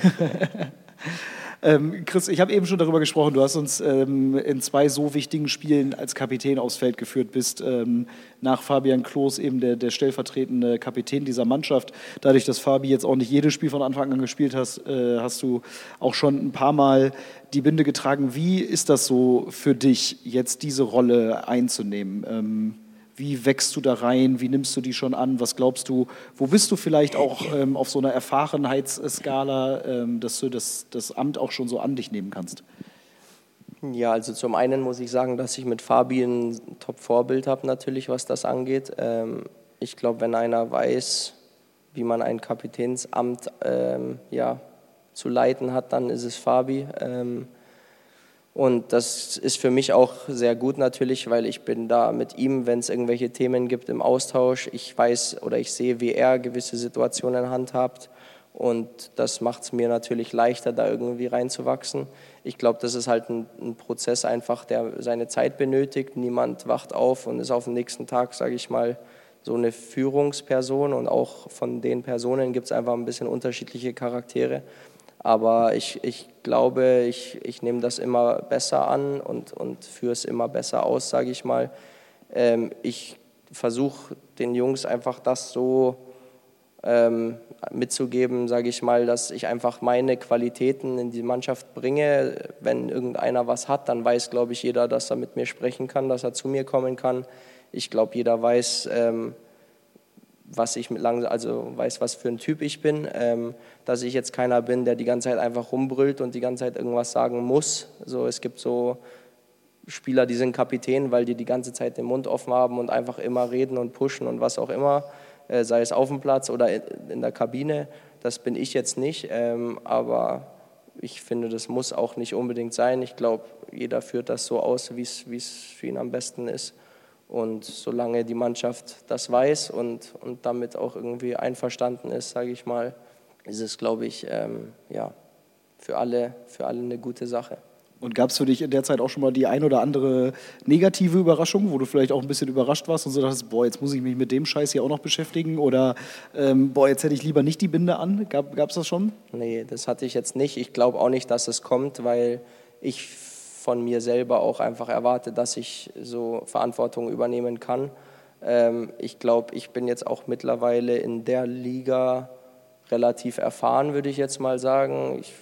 Ähm, Chris, ich habe eben schon darüber gesprochen, du hast uns ähm, in zwei so wichtigen Spielen als Kapitän aufs Feld geführt, bist ähm, nach Fabian Klos eben der, der, stellvertretende Kapitän dieser Mannschaft. Dadurch, dass Fabi jetzt auch nicht jedes Spiel von Anfang an gespielt hast, äh, hast du auch schon ein paar Mal die Binde getragen. Wie ist das so für dich, jetzt diese Rolle einzunehmen? Wie wächst du da rein? Wie nimmst du die schon an? Was glaubst du? Wo bist du vielleicht auch ähm, auf so einer Erfahrenheitsskala, ähm, dass du das, das Amt auch schon so an dich nehmen kannst? Ja, also zum einen muss ich sagen, dass ich mit Fabi ein Top-Vorbild habe, natürlich, was das angeht. Ähm, ich glaube, wenn einer weiß, wie man ein Kapitänsamt ähm, ja, zu leiten hat, dann ist es Fabi. Ähm, und das ist für mich auch sehr gut natürlich, weil ich bin da mit ihm, wenn es irgendwelche Themen gibt im Austausch. Ich weiß oder ich sehe, wie er gewisse Situationen handhabt. Und das macht es mir natürlich leichter, da irgendwie reinzuwachsen. Ich glaube, das ist halt ein, ein, Prozess einfach, der seine Zeit benötigt. Niemand wacht auf und ist auf den nächsten Tag, sage ich mal, so eine Führungsperson. Und auch von den Personen gibt es einfach ein bisschen unterschiedliche Charaktere. Aber ich, ich glaube, ich, ich nehme das immer besser an und, und führe es immer besser aus, sage ich mal. Ähm, ich versuche den Jungs einfach das so ähm, mitzugeben, sage ich mal, dass ich einfach meine Qualitäten in die Mannschaft bringe. Wenn irgendeiner was hat, dann weiß, glaube ich, jeder, dass er mit mir sprechen kann, dass er zu mir kommen kann. Ich glaube, jeder weiß, ähm, was ich mit lang, also weiß, was für ein Typ ich bin, ähm, dass ich jetzt keiner bin, der die ganze Zeit einfach rumbrüllt und die ganze Zeit irgendwas sagen muss. So, es gibt so Spieler, die sind Kapitän, weil die die ganze Zeit den Mund offen haben und einfach immer reden und pushen und was auch immer, äh, sei es auf dem Platz oder in der Kabine. Das bin ich jetzt nicht, ähm, aber ich finde, das muss auch nicht unbedingt sein. Ich glaube, jeder führt das so aus, wie es für ihn am besten ist. Und solange die Mannschaft das weiß und, und damit auch irgendwie einverstanden ist, sage ich mal, ist es, glaube ich, ähm, ja, für, alle, für alle eine gute Sache. Und gab es für dich in der Zeit auch schon mal die ein oder andere negative Überraschung, wo du vielleicht auch ein bisschen überrascht warst und so dachtest, boah, jetzt muss ich mich mit dem Scheiß hier auch noch beschäftigen oder ähm, boah, jetzt hätte ich lieber nicht die Binde an? Gab es das schon? Nee, das hatte ich jetzt nicht. Ich glaube auch nicht, dass es kommt, weil ich von mir selber auch einfach erwarte, dass ich so Verantwortung übernehmen kann. Ähm, ich glaube, ich bin jetzt auch mittlerweile in der Liga relativ erfahren, würde ich jetzt mal sagen. Ich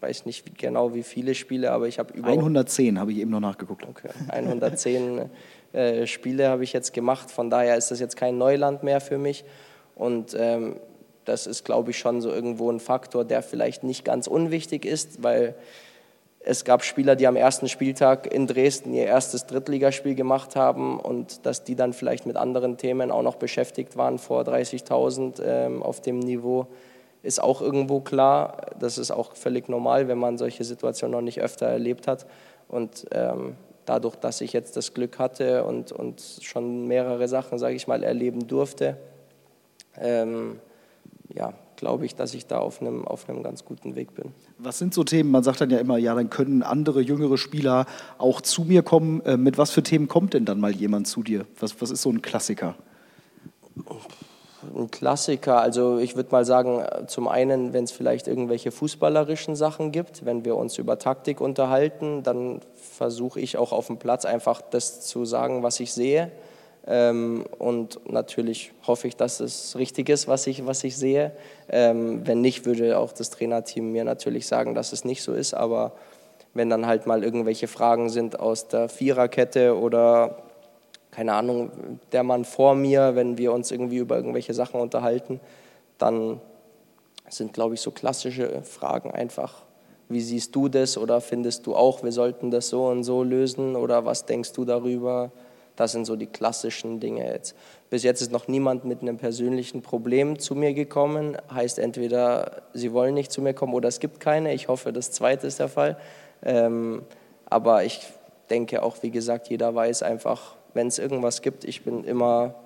weiß nicht genau, wie viele Spiele, aber ich habe über 110 habe ich eben noch nachgeguckt. Okay, 110 äh, Spiele habe ich jetzt gemacht. Von daher ist das jetzt kein Neuland mehr für mich und ähm, das ist, glaube ich, schon so irgendwo ein Faktor, der vielleicht nicht ganz unwichtig ist, weil es gab Spieler, die am ersten Spieltag in Dresden ihr erstes Drittligaspiel gemacht haben und dass die dann vielleicht mit anderen Themen auch noch beschäftigt waren vor 30.000 ähm, auf dem Niveau, ist auch irgendwo klar. Das ist auch völlig normal, wenn man solche Situationen noch nicht öfter erlebt hat. Und ähm, dadurch, dass ich jetzt das Glück hatte und, und schon mehrere Sachen, sage ich mal, erleben durfte, ähm, ja, glaube ich, dass ich da auf einem, auf einem ganz guten Weg bin. Was sind so Themen? Man sagt dann ja immer, ja, dann können andere jüngere Spieler auch zu mir kommen. Äh, mit was für Themen kommt denn dann mal jemand zu dir? Was, was ist so ein Klassiker? Ein Klassiker, also ich würde mal sagen, zum einen, wenn es vielleicht irgendwelche fußballerischen Sachen gibt, wenn wir uns über Taktik unterhalten, dann versuche ich auch auf dem Platz einfach das zu sagen, was ich sehe. Ähm, und natürlich hoffe ich, dass es richtig ist, was ich, was ich sehe. Ähm, wenn nicht, würde auch das Trainerteam mir natürlich sagen, dass es nicht so ist. Aber wenn dann halt mal irgendwelche Fragen sind aus der Viererkette oder keine Ahnung, der Mann vor mir, wenn wir uns irgendwie über irgendwelche Sachen unterhalten, dann sind, glaube ich, so klassische Fragen einfach, wie siehst du das oder findest du auch, wir sollten das so und so lösen oder was denkst du darüber? Das sind so die klassischen Dinge jetzt. Bis jetzt ist noch niemand mit einem persönlichen Problem zu mir gekommen. Heißt entweder, sie wollen nicht zu mir kommen oder es gibt keine. Ich hoffe, das zweite ist der Fall. Ähm, aber ich denke auch, wie gesagt, jeder weiß einfach, wenn es irgendwas gibt, ich bin immer,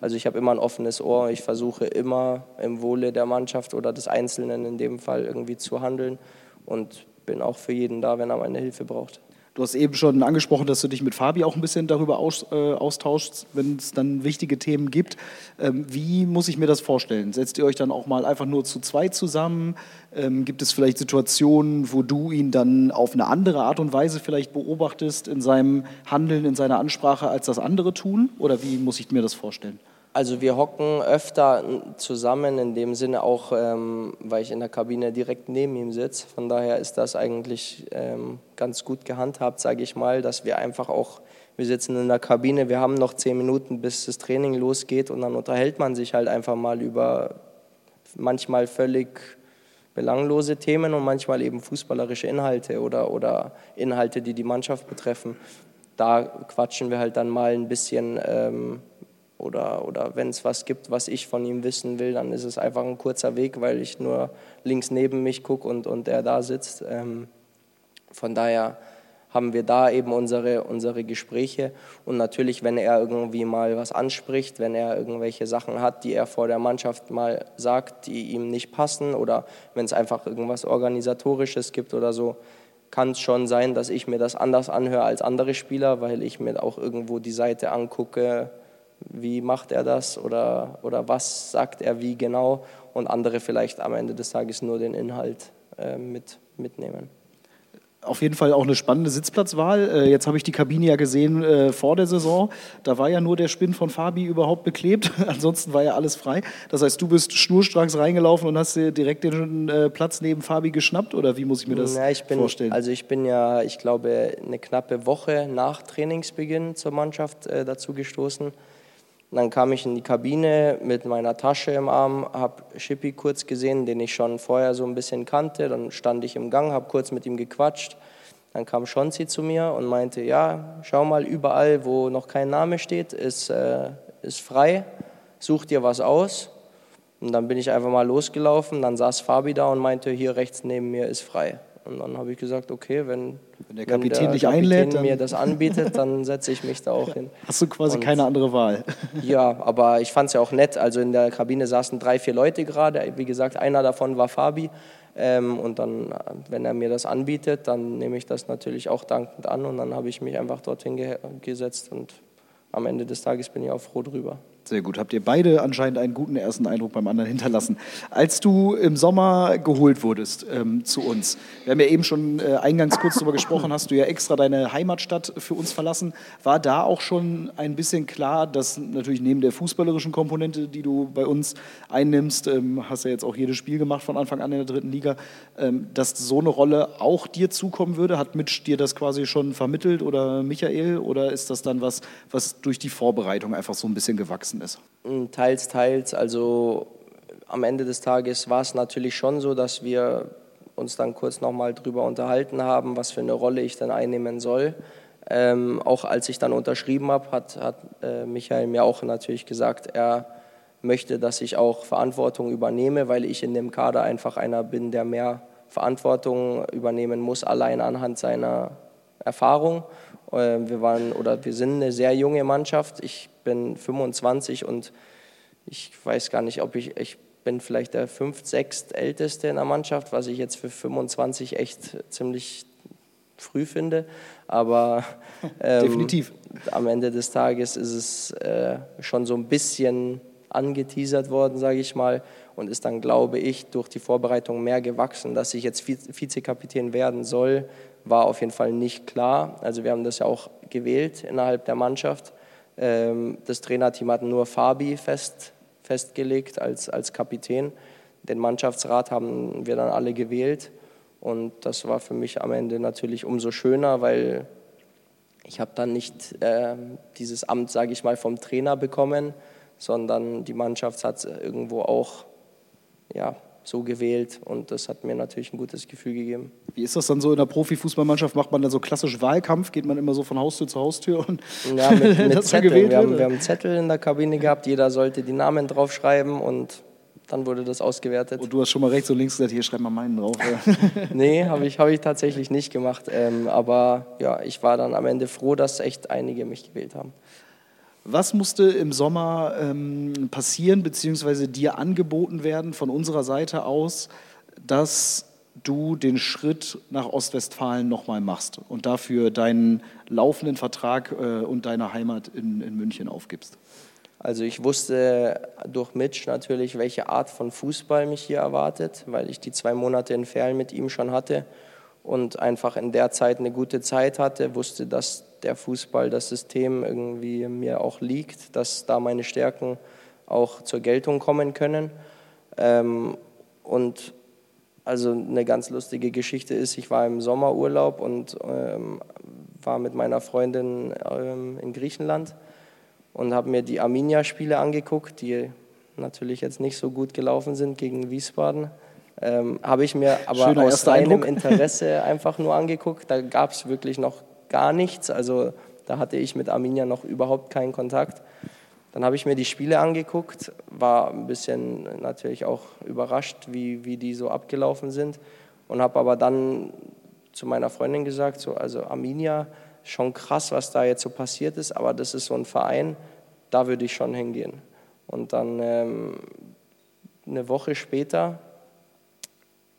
also ich habe immer ein offenes Ohr. Ich versuche immer im Wohle der Mannschaft oder des Einzelnen in dem Fall irgendwie zu handeln und bin auch für jeden da, wenn er meine Hilfe braucht. Du hast eben schon angesprochen, dass du dich mit Fabi auch ein bisschen darüber aus, äh, austauschst, wenn es dann wichtige Themen gibt. Ähm, wie muss ich mir das vorstellen? Setzt ihr euch dann auch mal einfach nur zu zweit zusammen? Ähm, gibt es vielleicht Situationen, wo du ihn dann auf eine andere Art und Weise vielleicht beobachtest in seinem Handeln, in seiner Ansprache, als das andere tun? Oder wie muss ich mir das vorstellen? Also wir hocken öfter zusammen, in dem Sinne auch, ähm, weil ich in der Kabine direkt neben ihm sitze. Von daher ist das eigentlich ähm, ganz gut gehandhabt, sage ich mal, dass wir einfach auch, wir sitzen in der Kabine, wir haben noch zehn Minuten, bis das Training losgeht und dann unterhält man sich halt einfach mal über manchmal völlig belanglose Themen und manchmal eben fußballerische Inhalte oder, oder Inhalte, die die Mannschaft betreffen. Da quatschen wir halt dann mal ein bisschen. Ähm, oder, oder wenn es was gibt, was ich von ihm wissen will, dann ist es einfach ein kurzer Weg, weil ich nur links neben mich gucke und, und er da sitzt. Ähm, von daher haben wir da eben unsere, unsere Gespräche. Und natürlich, wenn er irgendwie mal was anspricht, wenn er irgendwelche Sachen hat, die er vor der Mannschaft mal sagt, die ihm nicht passen oder wenn es einfach irgendwas Organisatorisches gibt oder so, kann es schon sein, dass ich mir das anders anhöre als andere Spieler, weil ich mir auch irgendwo die Seite angucke, wie macht er das oder, oder was sagt er wie genau und andere vielleicht am Ende des Tages nur den Inhalt äh, mit, mitnehmen. Auf jeden Fall auch eine spannende Sitzplatzwahl. Äh, jetzt habe ich die Kabine ja gesehen äh, vor der Saison. Da war ja nur der Spinn von Fabi überhaupt beklebt. (laughs) Ansonsten war ja alles frei. Das heißt, du bist schnurstracks reingelaufen und hast dir direkt den äh, Platz neben Fabi geschnappt? Oder wie muss ich mir das ja, ich bin, vorstellen? Also ich bin ja, ich glaube, eine knappe Woche nach Trainingsbeginn zur Mannschaft äh, dazu gestoßen. Und dann kam ich in die Kabine mit meiner Tasche im Arm, habe Schippi kurz gesehen, den ich schon vorher so ein bisschen kannte. Dann stand ich im Gang, habe kurz mit ihm gequatscht. Dann kam Schonzi zu mir und meinte, ja, schau mal, überall, wo noch kein Name steht, ist, äh, ist frei, such dir was aus. Und dann bin ich einfach mal losgelaufen, dann saß Fabi da und meinte, hier rechts neben mir ist frei. Und dann habe ich gesagt, okay, wenn, wenn der Kapitän wenn der dich Kapitän einlädt, mir das anbietet, dann setze ich mich da auch hin. Hast du quasi Und- keine andere Wahl. (laughs) Ja, aber ich fand es ja auch nett. Also in der Kabine saßen drei, vier Leute gerade. Wie gesagt, einer davon war Fabi. Ähm, und dann, wenn er mir das anbietet, dann nehme ich das natürlich auch dankend an. Und dann habe ich mich einfach dorthin ge gesetzt. Und am Ende des Tages bin ich auch froh drüber. Sehr gut. Habt ihr beide anscheinend einen guten ersten Eindruck beim anderen hinterlassen. Als du im Sommer geholt wurdest ähm, zu uns, wir haben ja eben schon äh, eingangs kurz darüber gesprochen, hast du ja extra deine Heimatstadt für uns verlassen. War da auch schon ein bisschen klar, dass natürlich neben der fußballerischen Komponente, die du bei uns einnimmst, ähm, hast ja jetzt auch jedes Spiel gemacht von Anfang an in der dritten Liga, ähm, dass so eine Rolle auch dir zukommen würde? Hat Mitch dir das quasi schon vermittelt oder Michael? Oder ist das dann was, was durch die Vorbereitung einfach so ein bisschen gewachsen ist? Mm, Teils, teils. Also am Ende des Tages war es natürlich schon so, dass wir uns dann kurz nochmal drüber unterhalten haben, was für eine Rolle ich dann einnehmen soll. Ähm, auch als ich dann unterschrieben habe, hat, hat äh, Michael mir auch natürlich gesagt, er möchte, dass ich auch Verantwortung übernehme, weil ich in dem Kader einfach einer bin, der mehr Verantwortung übernehmen muss, allein anhand seiner Erfahrung. Äh, Wir waren oder wir sind eine sehr junge Mannschaft. Ich bin 25 und ich weiß gar nicht, ob ich, ich bin vielleicht der fünft, sechst älteste in der Mannschaft, was ich jetzt für 25 echt ziemlich früh finde. Aber (laughs) ähm, definitiv. Am Ende des Tages ist es äh, schon so ein bisschen angeteasert worden, sage ich mal, und ist dann, glaube ich, durch die Vorbereitung mehr gewachsen. Dass ich jetzt Vizekapitän werden soll, war auf jeden Fall nicht klar. Also wir haben das ja auch gewählt innerhalb der Mannschaft. Ähm, das Trainerteam hat nur Fabi fest, festgelegt als, als Kapitän. Den Mannschaftsrat haben wir dann alle gewählt. Und das war für mich am Ende natürlich umso schöner, weil ich habe dann nicht äh, dieses Amt, sage ich mal, vom Trainer bekommen, sondern die Mannschaft hat irgendwo auch ja, so gewählt und das hat mir natürlich ein gutes Gefühl gegeben. Wie ist das dann so in der Profifußballmannschaft? Macht man da so klassisch Wahlkampf? Geht man immer so von Haustür zu Haustür und ja, mit, (laughs) mit Zetteln. Wir haben, wir haben Zettel in der Kabine gehabt, jeder sollte die Namen draufschreiben und dann wurde das ausgewertet. Und du hast schon mal rechts und links gesagt, hier schreib mal meinen drauf. (laughs) nee, habe ich, hab ich tatsächlich nicht gemacht. Ähm, aber ja, ich war dann am Ende froh, dass echt einige mich gewählt haben. Was musste im Sommer ähm, passieren, beziehungsweise dir angeboten werden von unserer Seite aus, dass du den Schritt nach Ostwestfalen nochmal machst und dafür deinen laufenden Vertrag äh, und deine Heimat in, in München aufgibst? Also ich wusste durch Mitch natürlich, welche Art von Fußball mich hier erwartet, weil ich die zwei Monate in Ferl mit ihm schon hatte und einfach in der Zeit eine gute Zeit hatte, wusste, dass der Fußball, das System irgendwie mir auch liegt, dass da meine Stärken auch zur Geltung kommen können. Ähm, und also eine ganz lustige Geschichte ist, ich war im Sommerurlaub und ähm, war mit meiner Freundin ähm, in Griechenland und habe mir die Arminia-Spiele angeguckt, die natürlich jetzt nicht so gut gelaufen sind gegen Wiesbaden. Ähm, Habe ich mir aber Schöner aus reinem Interesse einfach nur angeguckt. Da gab es wirklich noch gar nichts. Also da hatte ich mit Arminia noch überhaupt keinen Kontakt. Dann habe ich mir die Spiele angeguckt, war ein bisschen natürlich auch überrascht, wie, wie die so abgelaufen sind. Und habe aber dann zu meiner Freundin gesagt, so, also Arminia, schon krass, was da jetzt so passiert ist, aber das ist so ein Verein, da würde ich schon hingehen. Und dann ähm, eine Woche später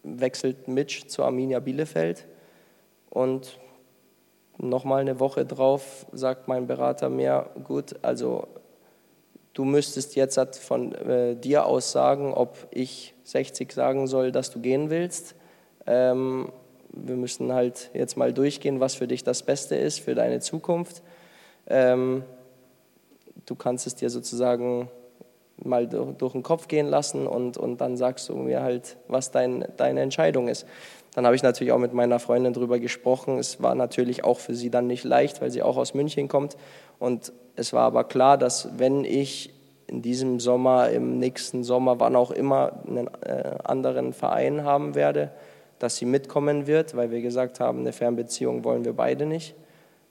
wechselt Mitch zu Arminia Bielefeld und nochmal eine Woche drauf sagt mein Berater mir, gut, also du müsstest jetzt von äh, dir aus sagen, ob ich 60 sagen soll, dass du gehen willst. Ähm, wir müssen halt jetzt mal durchgehen, was für dich das Beste ist für deine Zukunft. Ähm, du kannst es dir sozusagen mal durch den Kopf gehen lassen und, und dann sagst du mir halt, was dein, deine Entscheidung ist. Dann habe ich natürlich auch mit meiner Freundin darüber gesprochen. Es war natürlich auch für sie dann nicht leicht, weil sie auch aus München kommt. Und es war aber klar, dass wenn ich in diesem Sommer, im nächsten Sommer, wann auch immer, einen äh, anderen Verein haben werde, dass sie mitkommen wird, weil wir gesagt haben, eine Fernbeziehung wollen wir beide nicht.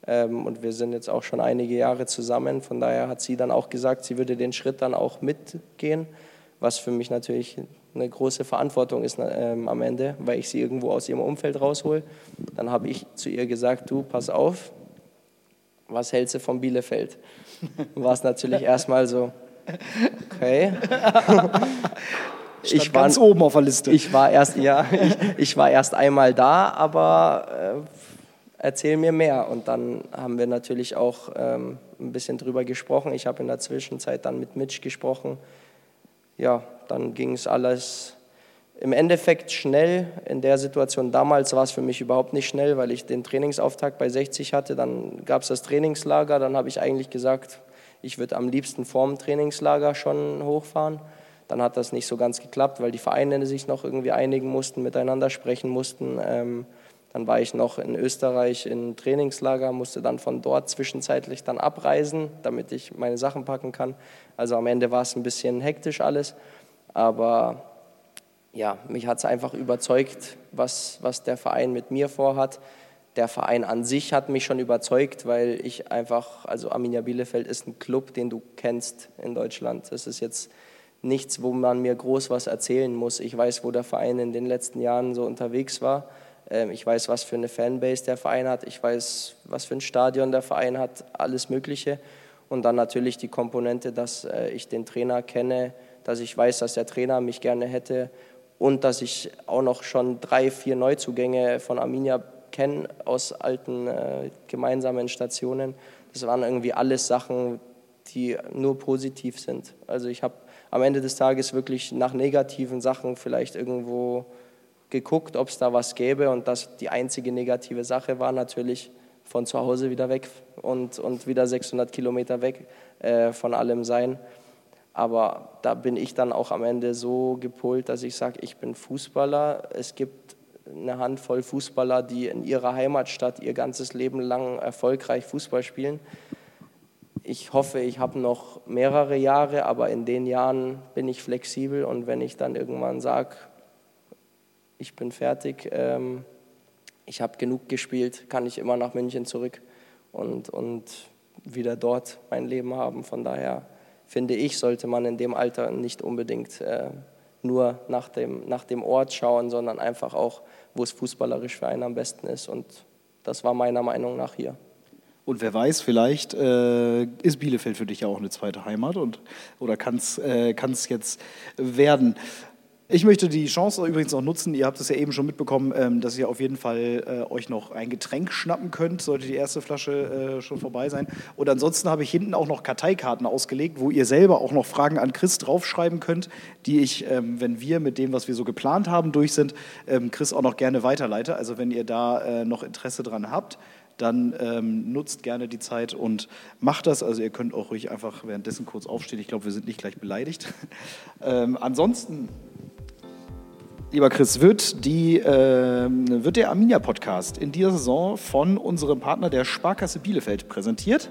Ähm, und wir sind jetzt auch schon einige Jahre zusammen. Von daher hat sie dann auch gesagt, sie würde den Schritt dann auch mitgehen, was für mich natürlich eine große Verantwortung ist ähm, am Ende, weil ich sie irgendwo aus ihrem Umfeld raushol. Dann habe ich zu ihr gesagt, du, pass auf, was hältst du von Bielefeld? (laughs) War es natürlich erstmal so, okay. ich war ganz oben auf der Liste. Ich war erst, ja, ich, ich war erst einmal da, aber äh, erzähl mir mehr. Und dann haben wir natürlich auch ähm, ein bisschen drüber gesprochen. Ich habe in der Zwischenzeit dann mit Mitch gesprochen. Ja, dann ging es alles im Endeffekt schnell. In der Situation damals war es für mich überhaupt nicht schnell, weil ich den Trainingsauftakt bei 60 hatte. Dann gab es das Trainingslager. Dann habe ich eigentlich gesagt, ich würde am liebsten vorm Trainingslager schon hochfahren. Dann hat das nicht so ganz geklappt, weil die Vereine sich noch irgendwie einigen mussten, miteinander sprechen mussten. Ähm, dann war ich noch in Österreich in Trainingslager, musste dann von dort zwischenzeitlich dann abreisen, damit ich meine Sachen packen kann. Also am Ende war es ein bisschen hektisch alles, aber ja, mich hat es einfach überzeugt, was, was der Verein mit mir vorhat. Der Verein an sich hat mich schon überzeugt, weil ich einfach, also Arminia Bielefeld ist ein Club, den du kennst in Deutschland. Das ist jetzt nichts, wo man mir groß was erzählen muss. Ich weiß, wo der Verein in den letzten Jahren so unterwegs war ich weiß, was für eine Fanbase der Verein hat. Ich weiß, was für ein Stadion der Verein hat. Alles Mögliche. Und dann natürlich die Komponente, dass äh, ich den Trainer kenne, dass ich weiß, dass der Trainer mich gerne hätte und dass ich auch noch schon drei, vier Neuzugänge von Arminia kenne aus alten äh, gemeinsamen Stationen. Das waren irgendwie alles Sachen, die nur positiv sind. Also ich habe am Ende des Tages wirklich nach negativen Sachen vielleicht irgendwo geguckt, ob es da was gäbe und das die einzige negative Sache war natürlich von zu Hause wieder weg und, und wieder 600 Kilometer weg äh, von allem sein. Aber da bin ich dann auch am Ende so gepolt, dass ich sage, ich bin Fußballer. Es gibt eine Handvoll Fußballer, die in ihrer Heimatstadt ihr ganzes Leben lang erfolgreich Fußball spielen. Ich hoffe, ich habe noch mehrere Jahre, aber in den Jahren bin ich flexibel und wenn ich dann irgendwann sage, ich bin fertig, ähm, ich habe genug gespielt, kann ich immer nach München zurück und, und wieder dort mein Leben haben. Von daher finde ich, sollte man in dem Alter nicht unbedingt äh, nur nach dem, nach dem Ort schauen, sondern einfach auch, wo es fußballerisch für einen am besten ist. Und das war meiner Meinung nach hier. Und wer weiß, vielleicht äh, ist Bielefeld für dich ja auch eine zweite Heimat und, oder kann es äh, jetzt werden. Ich möchte die Chance übrigens auch nutzen, ihr habt es ja eben schon mitbekommen, ähm, dass ihr auf jeden Fall äh, euch noch ein Getränk schnappen könnt, sollte die erste Flasche äh, schon vorbei sein. Und ansonsten habe ich hinten auch noch Karteikarten ausgelegt, wo ihr selber auch noch Fragen an Chris draufschreiben könnt, die ich, ähm, wenn wir mit dem, was wir so geplant haben, durch sind, ähm, Chris auch noch gerne weiterleite. Also wenn ihr da äh, noch Interesse dran habt, dann nutzt gerne die Zeit und macht das. Also ihr könnt auch ruhig einfach währenddessen kurz aufstehen. Ich glaube, wir sind nicht gleich beleidigt. (laughs) ansonsten Lieber Chris, wird, die, äh, wird der Arminia-Podcast in dieser Saison von unserem Partner der Sparkasse Bielefeld präsentiert.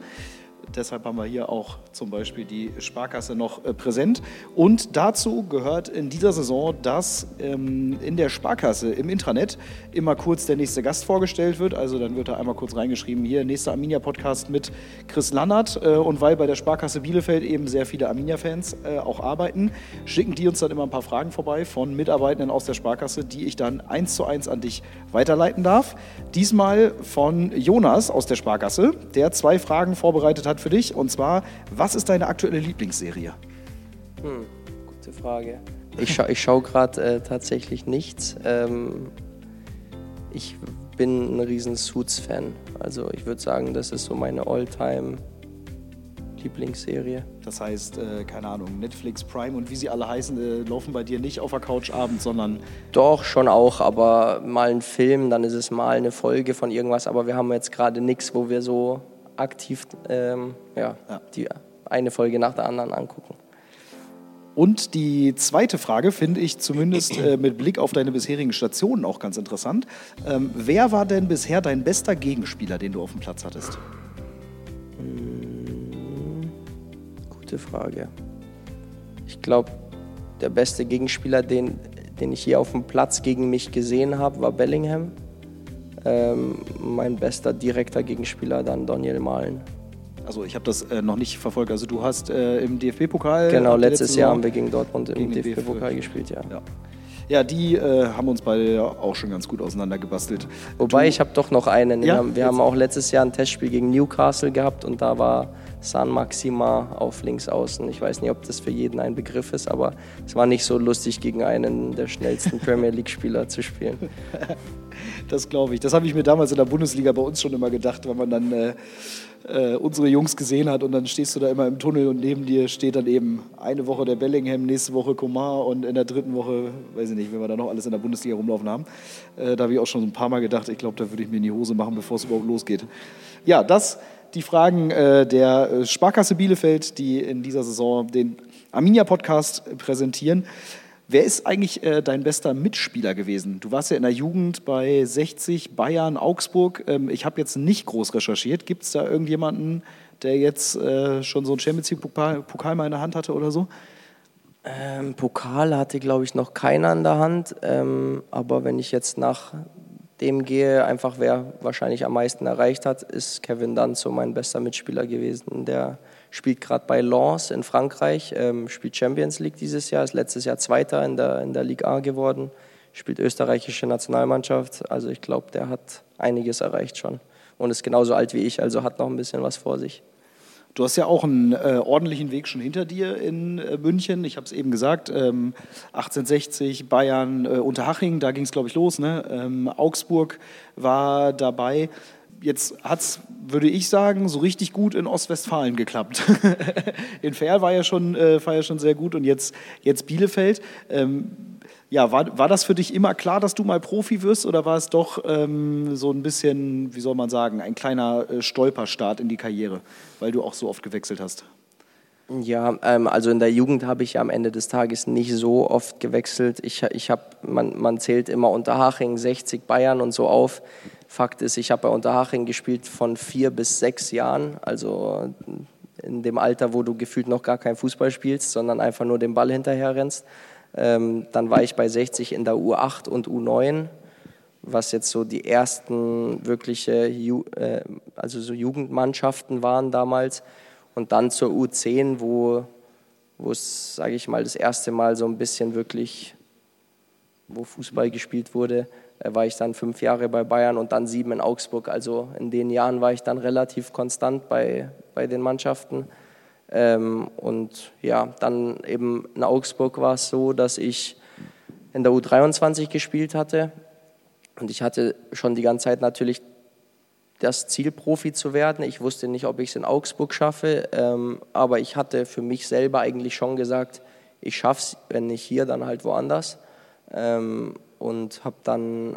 Deshalb haben wir hier auch zum Beispiel die Sparkasse noch äh, präsent. Und dazu gehört in dieser Saison, dass ähm, in der Sparkasse im Intranet immer kurz der nächste Gast vorgestellt wird. Also dann wird da einmal kurz reingeschrieben, hier nächster Arminia-Podcast mit Chris Lannert. Äh, und weil bei der Sparkasse Bielefeld eben sehr viele Arminia-Fans äh, auch arbeiten, schicken die uns dann immer ein paar Fragen vorbei von Mitarbeitenden aus der Sparkasse, die ich dann eins zu eins an dich weiterleiten darf. Diesmal von Jonas aus der Sparkasse, der zwei Fragen vorbereitet hat für dich. Und zwar, was ist deine aktuelle Lieblingsserie? Hm, gute Frage. Ich, scha ich schaue gerade äh, tatsächlich nichts. Ähm, ich bin ein riesen Suits-Fan. Also ich würde sagen, das ist so meine All-Time- Lieblingsserie. Das heißt, äh, keine Ahnung, Netflix, Prime und wie sie alle heißen, äh, laufen bei dir nicht auf der Couch abends, sondern. Doch, schon auch, aber mal ein Film, dann ist es mal eine Folge von irgendwas, aber wir haben jetzt gerade nichts, wo wir so aktiv ähm, ja, ja. die eine Folge nach der anderen angucken. Und die zweite Frage finde ich zumindest äh, mit Blick auf deine bisherigen Stationen auch ganz interessant. Ähm, wer war denn bisher dein bester Gegenspieler, den du auf dem Platz hattest? Hm, gute Frage. Ich glaube, der beste Gegenspieler, den, den ich hier auf dem Platz gegen mich gesehen habe, war Bellingham. Ähm, mein bester direkter Gegenspieler dann Daniel Mahlen. Also ich habe das äh, noch nicht verfolgt. Also du hast äh, im DFB-Pokal. Genau, letztes Jahr haben wir gegen Dortmund im DFB-Pokal gespielt, ja. ja. Ja, die äh, haben uns beide auch schon ganz gut auseinandergebastelt. Wobei, du, ich habe doch noch einen. Ja, wir, haben, wir haben auch letztes Jahr ein Testspiel gegen Newcastle gehabt und da war San Maxima auf links außen. Ich weiß nicht, ob das für jeden ein Begriff ist, aber es war nicht so lustig, gegen einen der schnellsten Premier League-Spieler zu spielen. (laughs) Das glaube ich. Das habe ich mir damals in der Bundesliga bei uns schon immer gedacht, wenn man dann äh, äh, unsere Jungs gesehen hat und dann stehst du da immer im Tunnel und neben dir steht dann eben eine Woche der Bellingham, nächste Woche Komar und in der dritten Woche, weiß ich nicht, wenn wir da noch alles in der Bundesliga rumlaufen haben. Äh, da habe ich auch schon ein paar Mal gedacht, ich glaube, da würde ich mir in die Hose machen, bevor es überhaupt losgeht. Ja, das die Fragen äh, der äh, Sparkasse Bielefeld, die in dieser Saison den Arminia-Podcast präsentieren. Wer ist eigentlich äh, dein bester Mitspieler gewesen? Du warst ja in der Jugend bei 60, Bayern, Augsburg. Ähm, ich habe jetzt nicht groß recherchiert. Gibt es da irgendjemanden, der jetzt äh, schon so einen Champions League-Pokal Pokal mal in der Hand hatte oder so? Ähm, Pokal hatte, glaube ich, noch keiner in der Hand. Ähm, aber wenn ich jetzt nach dem gehe, einfach wer wahrscheinlich am meisten erreicht hat, ist Kevin Danzo mein bester Mitspieler gewesen. Der spielt gerade bei Lens in Frankreich, ähm, spielt Champions League dieses Jahr, ist letztes Jahr Zweiter in der, in der Ligue A geworden, spielt österreichische Nationalmannschaft. Also ich glaube, der hat einiges erreicht schon und ist genauso alt wie ich, also hat noch ein bisschen was vor sich. Du hast ja auch einen äh, ordentlichen Weg schon hinter dir in äh, München. Ich habe es eben gesagt, ähm, 1860, Bayern, äh, Unterhaching, da ging es, glaube ich, los. Ne? Ähm, Augsburg war dabei. Jetzt hat es, würde ich sagen, so richtig gut in Ostwestfalen geklappt. (laughs) in Ferl war ja schon, äh, war ja schon sehr gut und jetzt, jetzt Bielefeld. Ähm, ja, war, war das für dich immer klar, dass du mal Profi wirst oder war es doch ähm, so ein bisschen, wie soll man sagen, ein kleiner äh, Stolperstart in die Karriere, weil du auch so oft gewechselt hast? Ja, ähm, also in der Jugend habe ich am Ende des Tages nicht so oft gewechselt. Ich, ich habe, man, man zählt immer Unterhaching, 60 Bayern und so auf. Fakt ist, ich habe bei Unterhaching gespielt von vier bis sechs Jahren, also in dem Alter, wo du gefühlt noch gar kein Fußball spielst, sondern einfach nur den Ball hinterher rennst. Ähm, dann war ich bei 60 in der U8 und U9, was jetzt so die ersten wirkliche Ju äh, also so Jugendmannschaften waren damals. Und dann zur U10, wo es, sage ich mal, das erste Mal so ein bisschen wirklich, wo Fußball gespielt wurde, äh, war ich dann fünf Jahre bei Bayern und dann sieben in Augsburg. Also in den Jahren war ich dann relativ konstant bei, bei den Mannschaften. Ähm, und ja, dann eben in Augsburg war es so, dass ich in der U23 gespielt hatte. Und ich hatte schon die ganze Zeit natürlich das Ziel, Profi zu werden. Ich wusste nicht, ob ich es in Augsburg schaffe, ähm, aber ich hatte für mich selber eigentlich schon gesagt, ich schaffe es, wenn nicht hier, dann halt woanders. Ähm, und habe dann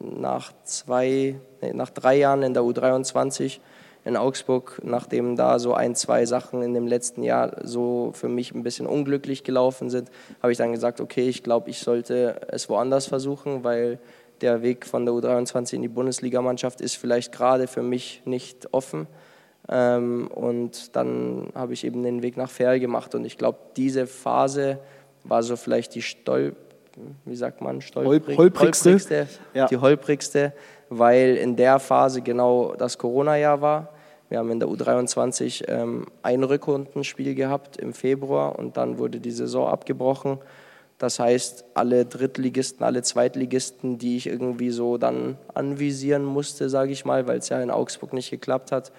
nach zwei, nee, nach drei Jahren in der U23 in Augsburg, nachdem da so ein, zwei Sachen in dem letzten Jahr so für mich ein bisschen unglücklich gelaufen sind, habe ich dann gesagt, okay, ich glaube, ich sollte es woanders versuchen, weil der Weg von der U23 in die Bundesligamannschaft ist vielleicht gerade für mich nicht offen. Ähm, und dann habe ich eben den Weg nach Ferl gemacht. Und ich glaube, diese Phase war so vielleicht die Stolp, wie sagt man, Stolprig, holprigste, holprigste ja. die holprigste, weil in der Phase genau das Corona-Jahr war. Wir haben in der U23 ähm, ein Rückrundenspiel gehabt im Februar und dann wurde die Saison abgebrochen. Das heißt, alle Drittligisten, alle Zweitligisten, die ich irgendwie so dann anvisieren musste, sage ich mal, weil es ja in Augsburg nicht geklappt hat,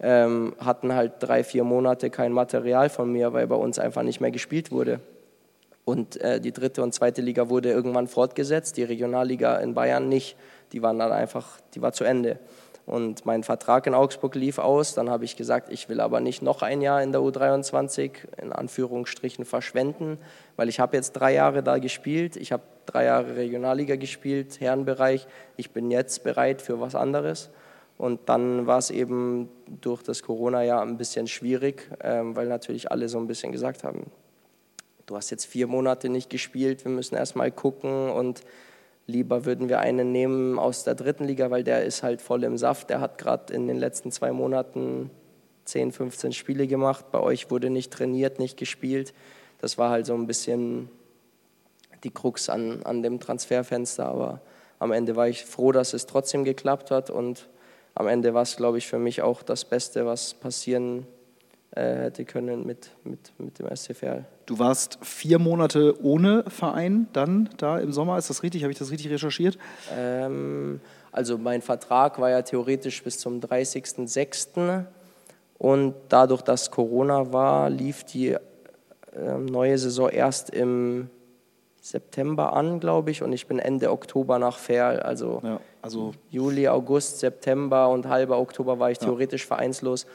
ähm, hatten halt drei, vier Monate kein Material von mir, weil bei uns einfach nicht mehr gespielt wurde. Und äh, die dritte und zweite Liga wurde irgendwann fortgesetzt, die Regionalliga in Bayern nicht. Die waren dann einfach, die war zu Ende. Und mein Vertrag in Augsburg lief aus. Dann habe ich gesagt, ich will aber nicht noch ein Jahr in der U23 in Anführungsstrichen verschwenden, weil ich habe jetzt drei Jahre da gespielt. Ich habe drei Jahre Regionalliga gespielt, Herrenbereich. Ich bin jetzt bereit für was anderes. Und dann war es eben durch das Corona-Jahr ein bisschen schwierig, ähm, weil natürlich alle so ein bisschen gesagt haben, du hast jetzt vier Monate nicht gespielt, wir müssen erst mal gucken und Lieber würden wir einen nehmen aus der dritten Liga, weil der ist halt voll im Saft. Der hat gerade in den letzten zwei Monaten 10, 15 Spiele gemacht. Bei euch wurde nicht trainiert, nicht gespielt. Das war halt so ein bisschen die Krux an, an dem Transferfenster. Aber am Ende war ich froh, dass es trotzdem geklappt hat. Und am Ende war es, glaube ich, für mich auch das Beste, was passieren äh, hätte können mit, mit, mit dem SCFL. Du warst vier Monate ohne Verein dann da im Sommer, ist das richtig? Habe ich das richtig recherchiert? Ähm, also mein Vertrag war ja theoretisch bis zum 30.06. Und dadurch, dass Corona war, lief die äh, neue Saison erst im September an, glaube ich, und ich bin Ende Oktober nach Ferl. Also, ja, also Juli, August, September und halber Oktober war ich theoretisch ja. vereinslos.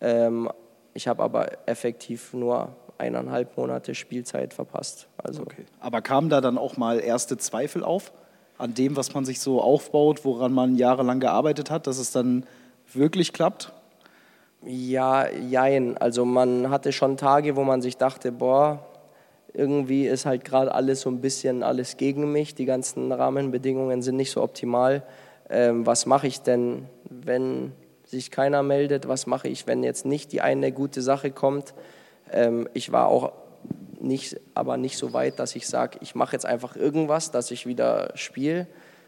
Ähm, ich habe aber effektiv nur eineinhalb Monate Spielzeit verpasst. Also okay. Aber kamen da dann auch mal erste Zweifel auf an dem, was man sich so aufbaut, woran man jahrelang gearbeitet hat, dass es dann wirklich klappt? Ja, jein. Also man hatte schon Tage, wo man sich dachte, boah, irgendwie ist halt gerade alles so ein bisschen alles gegen mich. Die ganzen Rahmenbedingungen sind nicht so optimal. Ähm, was mache ich denn, wenn sich keiner meldet, was mache ich, wenn jetzt nicht die eine gute Sache kommt. Ähm, ich war auch nicht, aber nicht so weit, dass ich sage, ich mache jetzt einfach irgendwas, dass ich wieder spiele,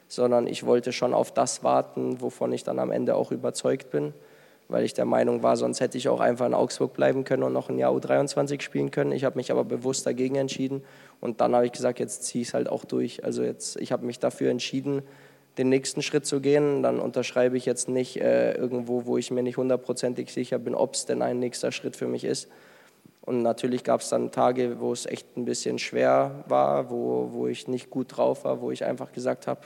sondern ich wollte schon auf das warten, wovon ich dann am Ende auch überzeugt bin, weil ich der Meinung war, sonst hätte ich auch einfach in Augsburg bleiben können und noch ein Jahr U23 spielen können. Ich habe mich aber bewusst dagegen entschieden und dann habe ich gesagt, jetzt ziehe ich es halt auch durch. Also jetzt, ich habe mich dafür entschieden, den nächsten Schritt zu gehen, dann unterschreibe ich jetzt nicht äh, irgendwo, wo ich mir nicht hundertprozentig sicher bin, ob es denn ein nächster Schritt für mich ist. Und natürlich gab es dann Tage, wo es echt ein bisschen schwer war, wo, wo ich nicht gut drauf war, wo ich einfach gesagt habe,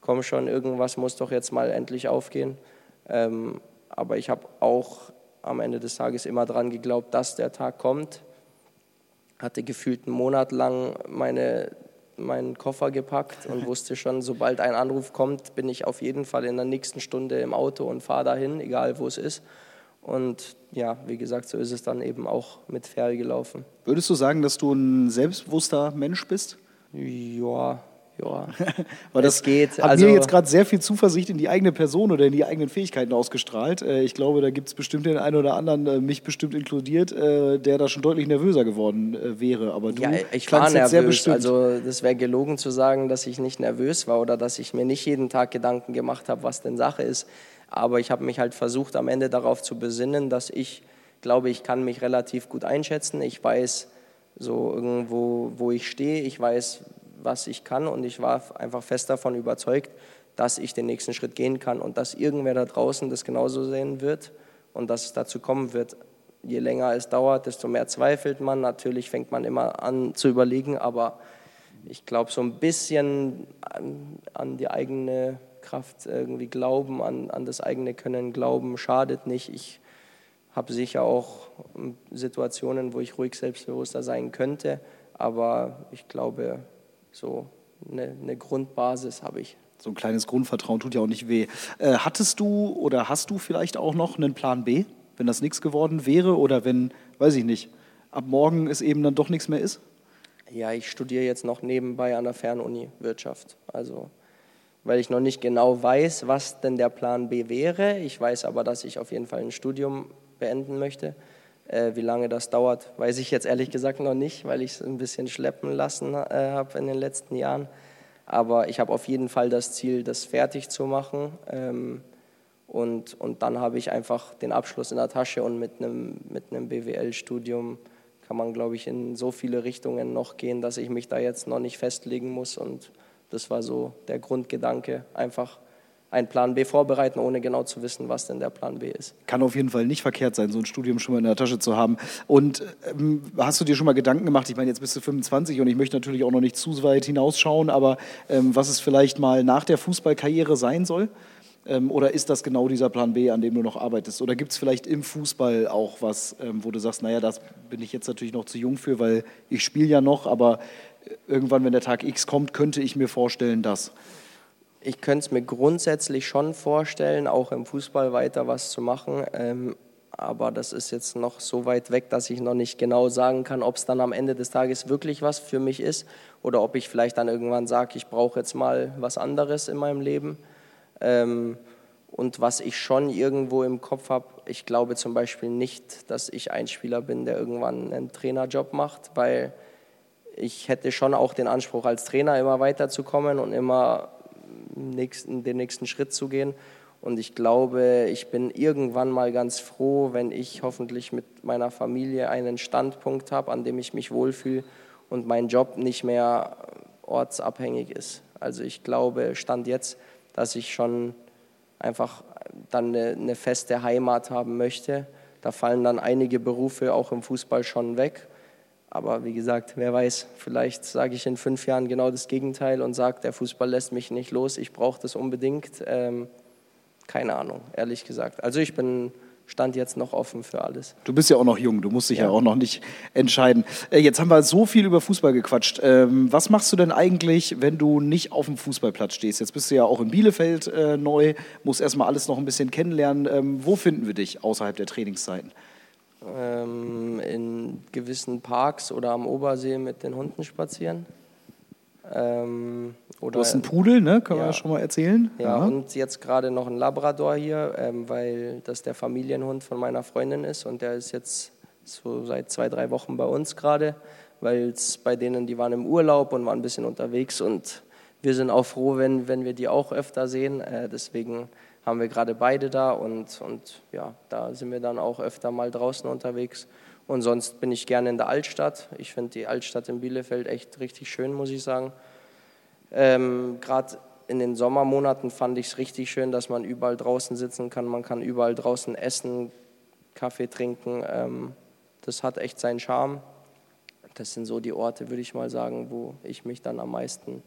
komm schon, irgendwas muss doch jetzt mal endlich aufgehen. Ähm, aber ich habe auch am Ende des Tages immer daran geglaubt, dass der Tag kommt. Hatte gefühlt einen Monat lang meine, meinen Koffer gepackt und (laughs) wusste schon, sobald ein Anruf kommt, bin ich auf jeden Fall in der nächsten Stunde im Auto und fahre dahin, egal wo es ist. Und ja, wie gesagt, so ist es dann eben auch mit Ferl gelaufen. Würdest du sagen, dass du ein selbstbewusster Mensch bist? Ja, ja. (laughs) Weil das geht. hat Also- mir jetzt gerade sehr viel Zuversicht in die eigene Person oder in die eigenen Fähigkeiten ausgestrahlt. Äh, Ich glaube, da gibt es bestimmt den einen oder anderen, äh, mich bestimmt inkludiert, äh, der da schon deutlich nervöser geworden wäre. Aber du Ja, ich war sehr nervös. bestimmt. Also das wäre gelogen zu sagen, dass ich nicht nervös war oder dass ich mir nicht jeden Tag Gedanken gemacht habe, was denn Sache ist. Aber ich habe mich halt versucht, am Ende darauf zu besinnen, dass ich glaube, ich kann mich relativ gut einschätzen. Ich weiß so irgendwo, wo ich stehe. Ich weiß, was ich kann und ich war einfach fest davon überzeugt, dass ich den nächsten Schritt gehen kann und dass irgendwer da draußen das genauso sehen wird und dass es dazu kommen wird. Je länger es dauert, desto mehr zweifelt man. Natürlich fängt man immer an zu überlegen, aber ich glaube, so ein bisschen an, die eigene Kraft irgendwie glauben, an, an das eigene Können glauben, schadet nicht. Ich habe sicher auch Situationen, wo ich ruhig selbstbewusster sein könnte, aber ich glaube, so eine, eine Grundbasis habe ich. So ein kleines Grundvertrauen tut ja auch nicht weh. Äh, hattest du oder hast du vielleicht auch noch einen Plan B, wenn das nichts geworden wäre oder wenn, weiß ich nicht, ab morgen es eben dann doch nichts mehr ist? Ja, ich studiere jetzt noch nebenbei an der Fernuni Wirtschaft. Also, weil ich noch nicht genau weiß, was denn der Plan B wäre. Ich weiß aber, dass ich auf jeden Fall ein Studium beenden möchte. Äh, wie lange das dauert, weiß ich jetzt ehrlich gesagt noch nicht, weil ich es ein bisschen schleppen lassen äh, habe in den letzten Jahren. Aber ich habe auf jeden Fall das Ziel, das fertig zu machen. Ähm, und, und dann habe ich einfach den Abschluss in der Tasche und mit einem, mit einem BWL-Studium kann man, glaube ich, in so viele Richtungen noch gehen, dass ich mich da jetzt noch nicht festlegen muss. Und das war so der Grundgedanke, einfach einen Plan B vorbereiten, ohne genau zu wissen, was denn der Plan B ist. Kann auf jeden Fall nicht verkehrt sein, so ein Studium schon mal in der Tasche zu haben. Und ähm, hast du dir schon mal Gedanken gemacht? Ich meine, jetzt bist du 25 und ich möchte natürlich auch noch nicht zu weit hinausschauen, aber ähm, was es vielleicht mal nach der Fußballkarriere sein soll? Ähm, oder ist das genau dieser Plan B, an dem du noch arbeitest? Oder gibt es vielleicht im Fußball auch was, ähm, wo du sagst, naja, das bin ich jetzt natürlich noch zu jung für, weil ich spiele ja noch, aber irgendwann, wenn der Tag X kommt, könnte ich mir vorstellen, dass. Ich könnte es mir grundsätzlich schon vorstellen, auch im Fußball weiter was zu machen. Ähm, aber das ist jetzt noch so weit weg, dass ich noch nicht genau sagen kann, ob es dann am Ende des Tages wirklich was für mich ist oder ob ich vielleicht dann irgendwann sage, ich brauche jetzt mal was anderes in meinem Leben. Ähm, und was ich schon irgendwo im Kopf habe, ich glaube zum Beispiel nicht, dass ich ein Spieler bin, der irgendwann einen Trainerjob macht, weil ich hätte schon auch den Anspruch, als Trainer immer weiterzukommen und immer nächsten, den nächsten Schritt zu gehen. Und ich glaube, ich bin irgendwann mal ganz froh, wenn ich hoffentlich mit meiner Familie einen Standpunkt habe, an dem ich mich wohlfühle und mein Job nicht mehr ortsabhängig ist. Also ich glaube, stand jetzt, dass ich schon einfach dann eine, eine feste Heimat haben möchte. Da fallen dann einige Berufe auch im Fußball schon weg. Aber wie gesagt, wer weiß, vielleicht sage ich in fünf Jahren genau das Gegenteil und sage, der Fußball lässt mich nicht los, ich brauche das unbedingt. Ähm, keine Ahnung, ehrlich gesagt. Also ich bin stand jetzt noch offen für alles. Du bist ja auch noch jung, du musst dich ja, Ja. auch noch nicht entscheiden. Äh, Jetzt haben wir so viel über Fußball gequatscht. Ähm, was machst du denn eigentlich, wenn du nicht auf dem Fußballplatz stehst? Jetzt bist du ja auch in Bielefeld äh, neu, musst erstmal alles noch ein bisschen kennenlernen. Ähm, wo finden wir dich außerhalb der Trainingszeiten? Ähm, in gewissen Parks oder am Obersee mit den Hunden spazieren. Ähm, oder Du hast einen Pudel, ne? Können wir Ja. ja schon mal erzählen. Ja, und jetzt gerade noch ein Labrador hier, ähm, weil das der Familienhund von meiner Freundin ist und der ist jetzt so seit zwei, drei Wochen bei uns gerade, weil es bei denen, die waren im Urlaub und waren ein bisschen unterwegs und wir sind auch froh, wenn, wenn wir die auch öfter sehen. Äh, deswegen haben wir gerade beide da und, und ja, da sind wir dann auch öfter mal draußen unterwegs. Und sonst bin ich gerne in der Altstadt. Ich finde die Altstadt in Bielefeld echt richtig schön, muss ich sagen. Ähm, Gerade in den Sommermonaten fand ich es richtig schön, dass man überall draußen sitzen kann, man kann überall draußen essen, Kaffee trinken. Ähm, das hat echt seinen Charme. Das sind so die Orte, würde ich mal sagen, wo ich mich dann am meisten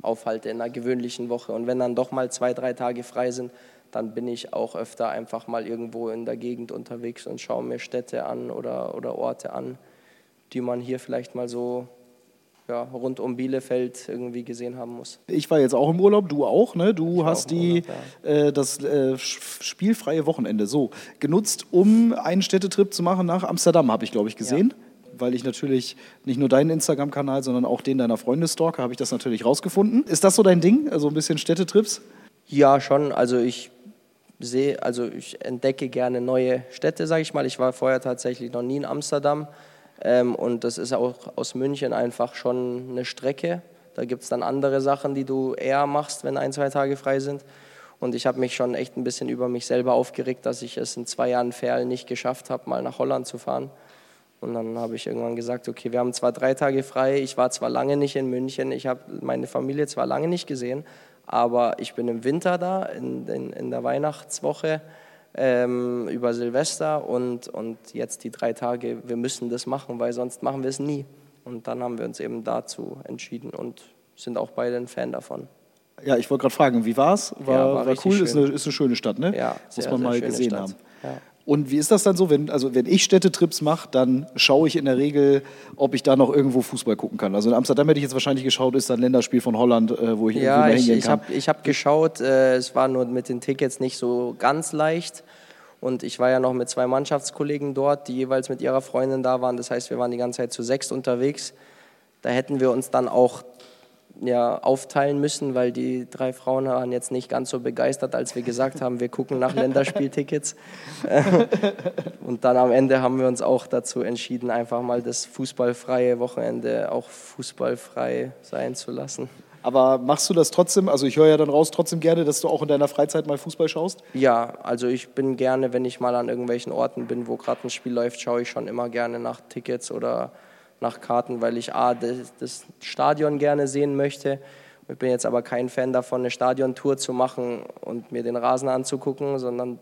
aufhalte in einer gewöhnlichen Woche. Und wenn dann doch mal zwei, drei Tage frei sind, dann bin ich auch öfter einfach mal irgendwo in der Gegend unterwegs und schaue mir Städte an oder, oder Orte an, die man hier vielleicht mal so ja, rund um Bielefeld irgendwie gesehen haben muss. Ich war jetzt auch im Urlaub, du auch, ne? Du hast die, Urlaub, äh, das äh, spielfreie Wochenende so genutzt, um einen Städtetrip zu machen nach Amsterdam, habe ich, glaube ich, gesehen. Weil ich natürlich nicht nur deinen Instagram-Kanal, sondern auch den deiner Freunde stalke, habe ich das natürlich rausgefunden. Ist das so dein Ding? Also ein bisschen Städtetrips? Ja, schon. Also ich sehe, also ich entdecke gerne neue Städte, sage ich mal. Ich war vorher tatsächlich noch nie in Amsterdam ähm, und das ist auch aus München einfach schon eine Strecke. Da gibt es dann andere Sachen, die du eher machst, wenn ein, zwei Tage frei sind. Und ich habe mich schon echt ein bisschen über mich selber aufgeregt, dass ich es in zwei Jahren Ferl nicht geschafft habe, mal nach Holland zu fahren. Und dann habe ich irgendwann gesagt, okay, wir haben zwar drei Tage frei, ich war zwar lange nicht in München, ich habe meine Familie zwar lange nicht gesehen, aber ich bin im Winter da, in, in, in der Weihnachtswoche, ähm, über Silvester und, und jetzt die drei Tage, wir müssen das machen, weil sonst machen wir es nie. Und dann haben wir uns eben dazu entschieden und sind auch beide ein Fan davon. Ja, ich wollte gerade fragen, wie war's? War, Ja, war war, cool, ist eine, ist eine schöne Stadt, ne? Ja, Muss sehr, man sehr mal gesehen Stadt. haben. Ja. Und wie ist das dann so, wenn, also wenn ich Städtetrips mache, dann schaue ich in der Regel, ob ich da noch irgendwo Fußball gucken kann. Also in Amsterdam hätte ich jetzt wahrscheinlich geschaut, ist da ein Länderspiel von Holland, äh, wo ich Ja, irgendwo mal hingehen ich kann. habe ich hab geschaut, äh, es war nur mit den Tickets nicht so ganz leicht. Und ich war ja noch mit zwei Mannschaftskollegen dort, die jeweils mit ihrer Freundin da waren. Das heißt, wir waren die ganze Zeit zu sechs unterwegs. Da hätten wir uns dann auch ja, aufteilen müssen, weil die drei Frauen waren jetzt nicht ganz so begeistert, als wir gesagt haben, wir gucken nach Länderspieltickets. (laughs) Und dann am Ende haben wir uns auch dazu entschieden, einfach mal das fußballfreie Wochenende auch fußballfrei sein zu lassen. Aber machst du das trotzdem? Also ich höre ja dann raus trotzdem gerne, dass du auch in deiner Freizeit mal Fußball schaust. Ja, also ich bin gerne, wenn ich mal an irgendwelchen Orten bin, wo gerade ein Spiel läuft, schaue ich schon immer gerne nach Tickets oder nach Karten, weil ich A, das, das Stadion gerne sehen möchte. Ich bin jetzt aber kein Fan davon, eine Stadiontour zu machen und mir den Rasen anzugucken, sondern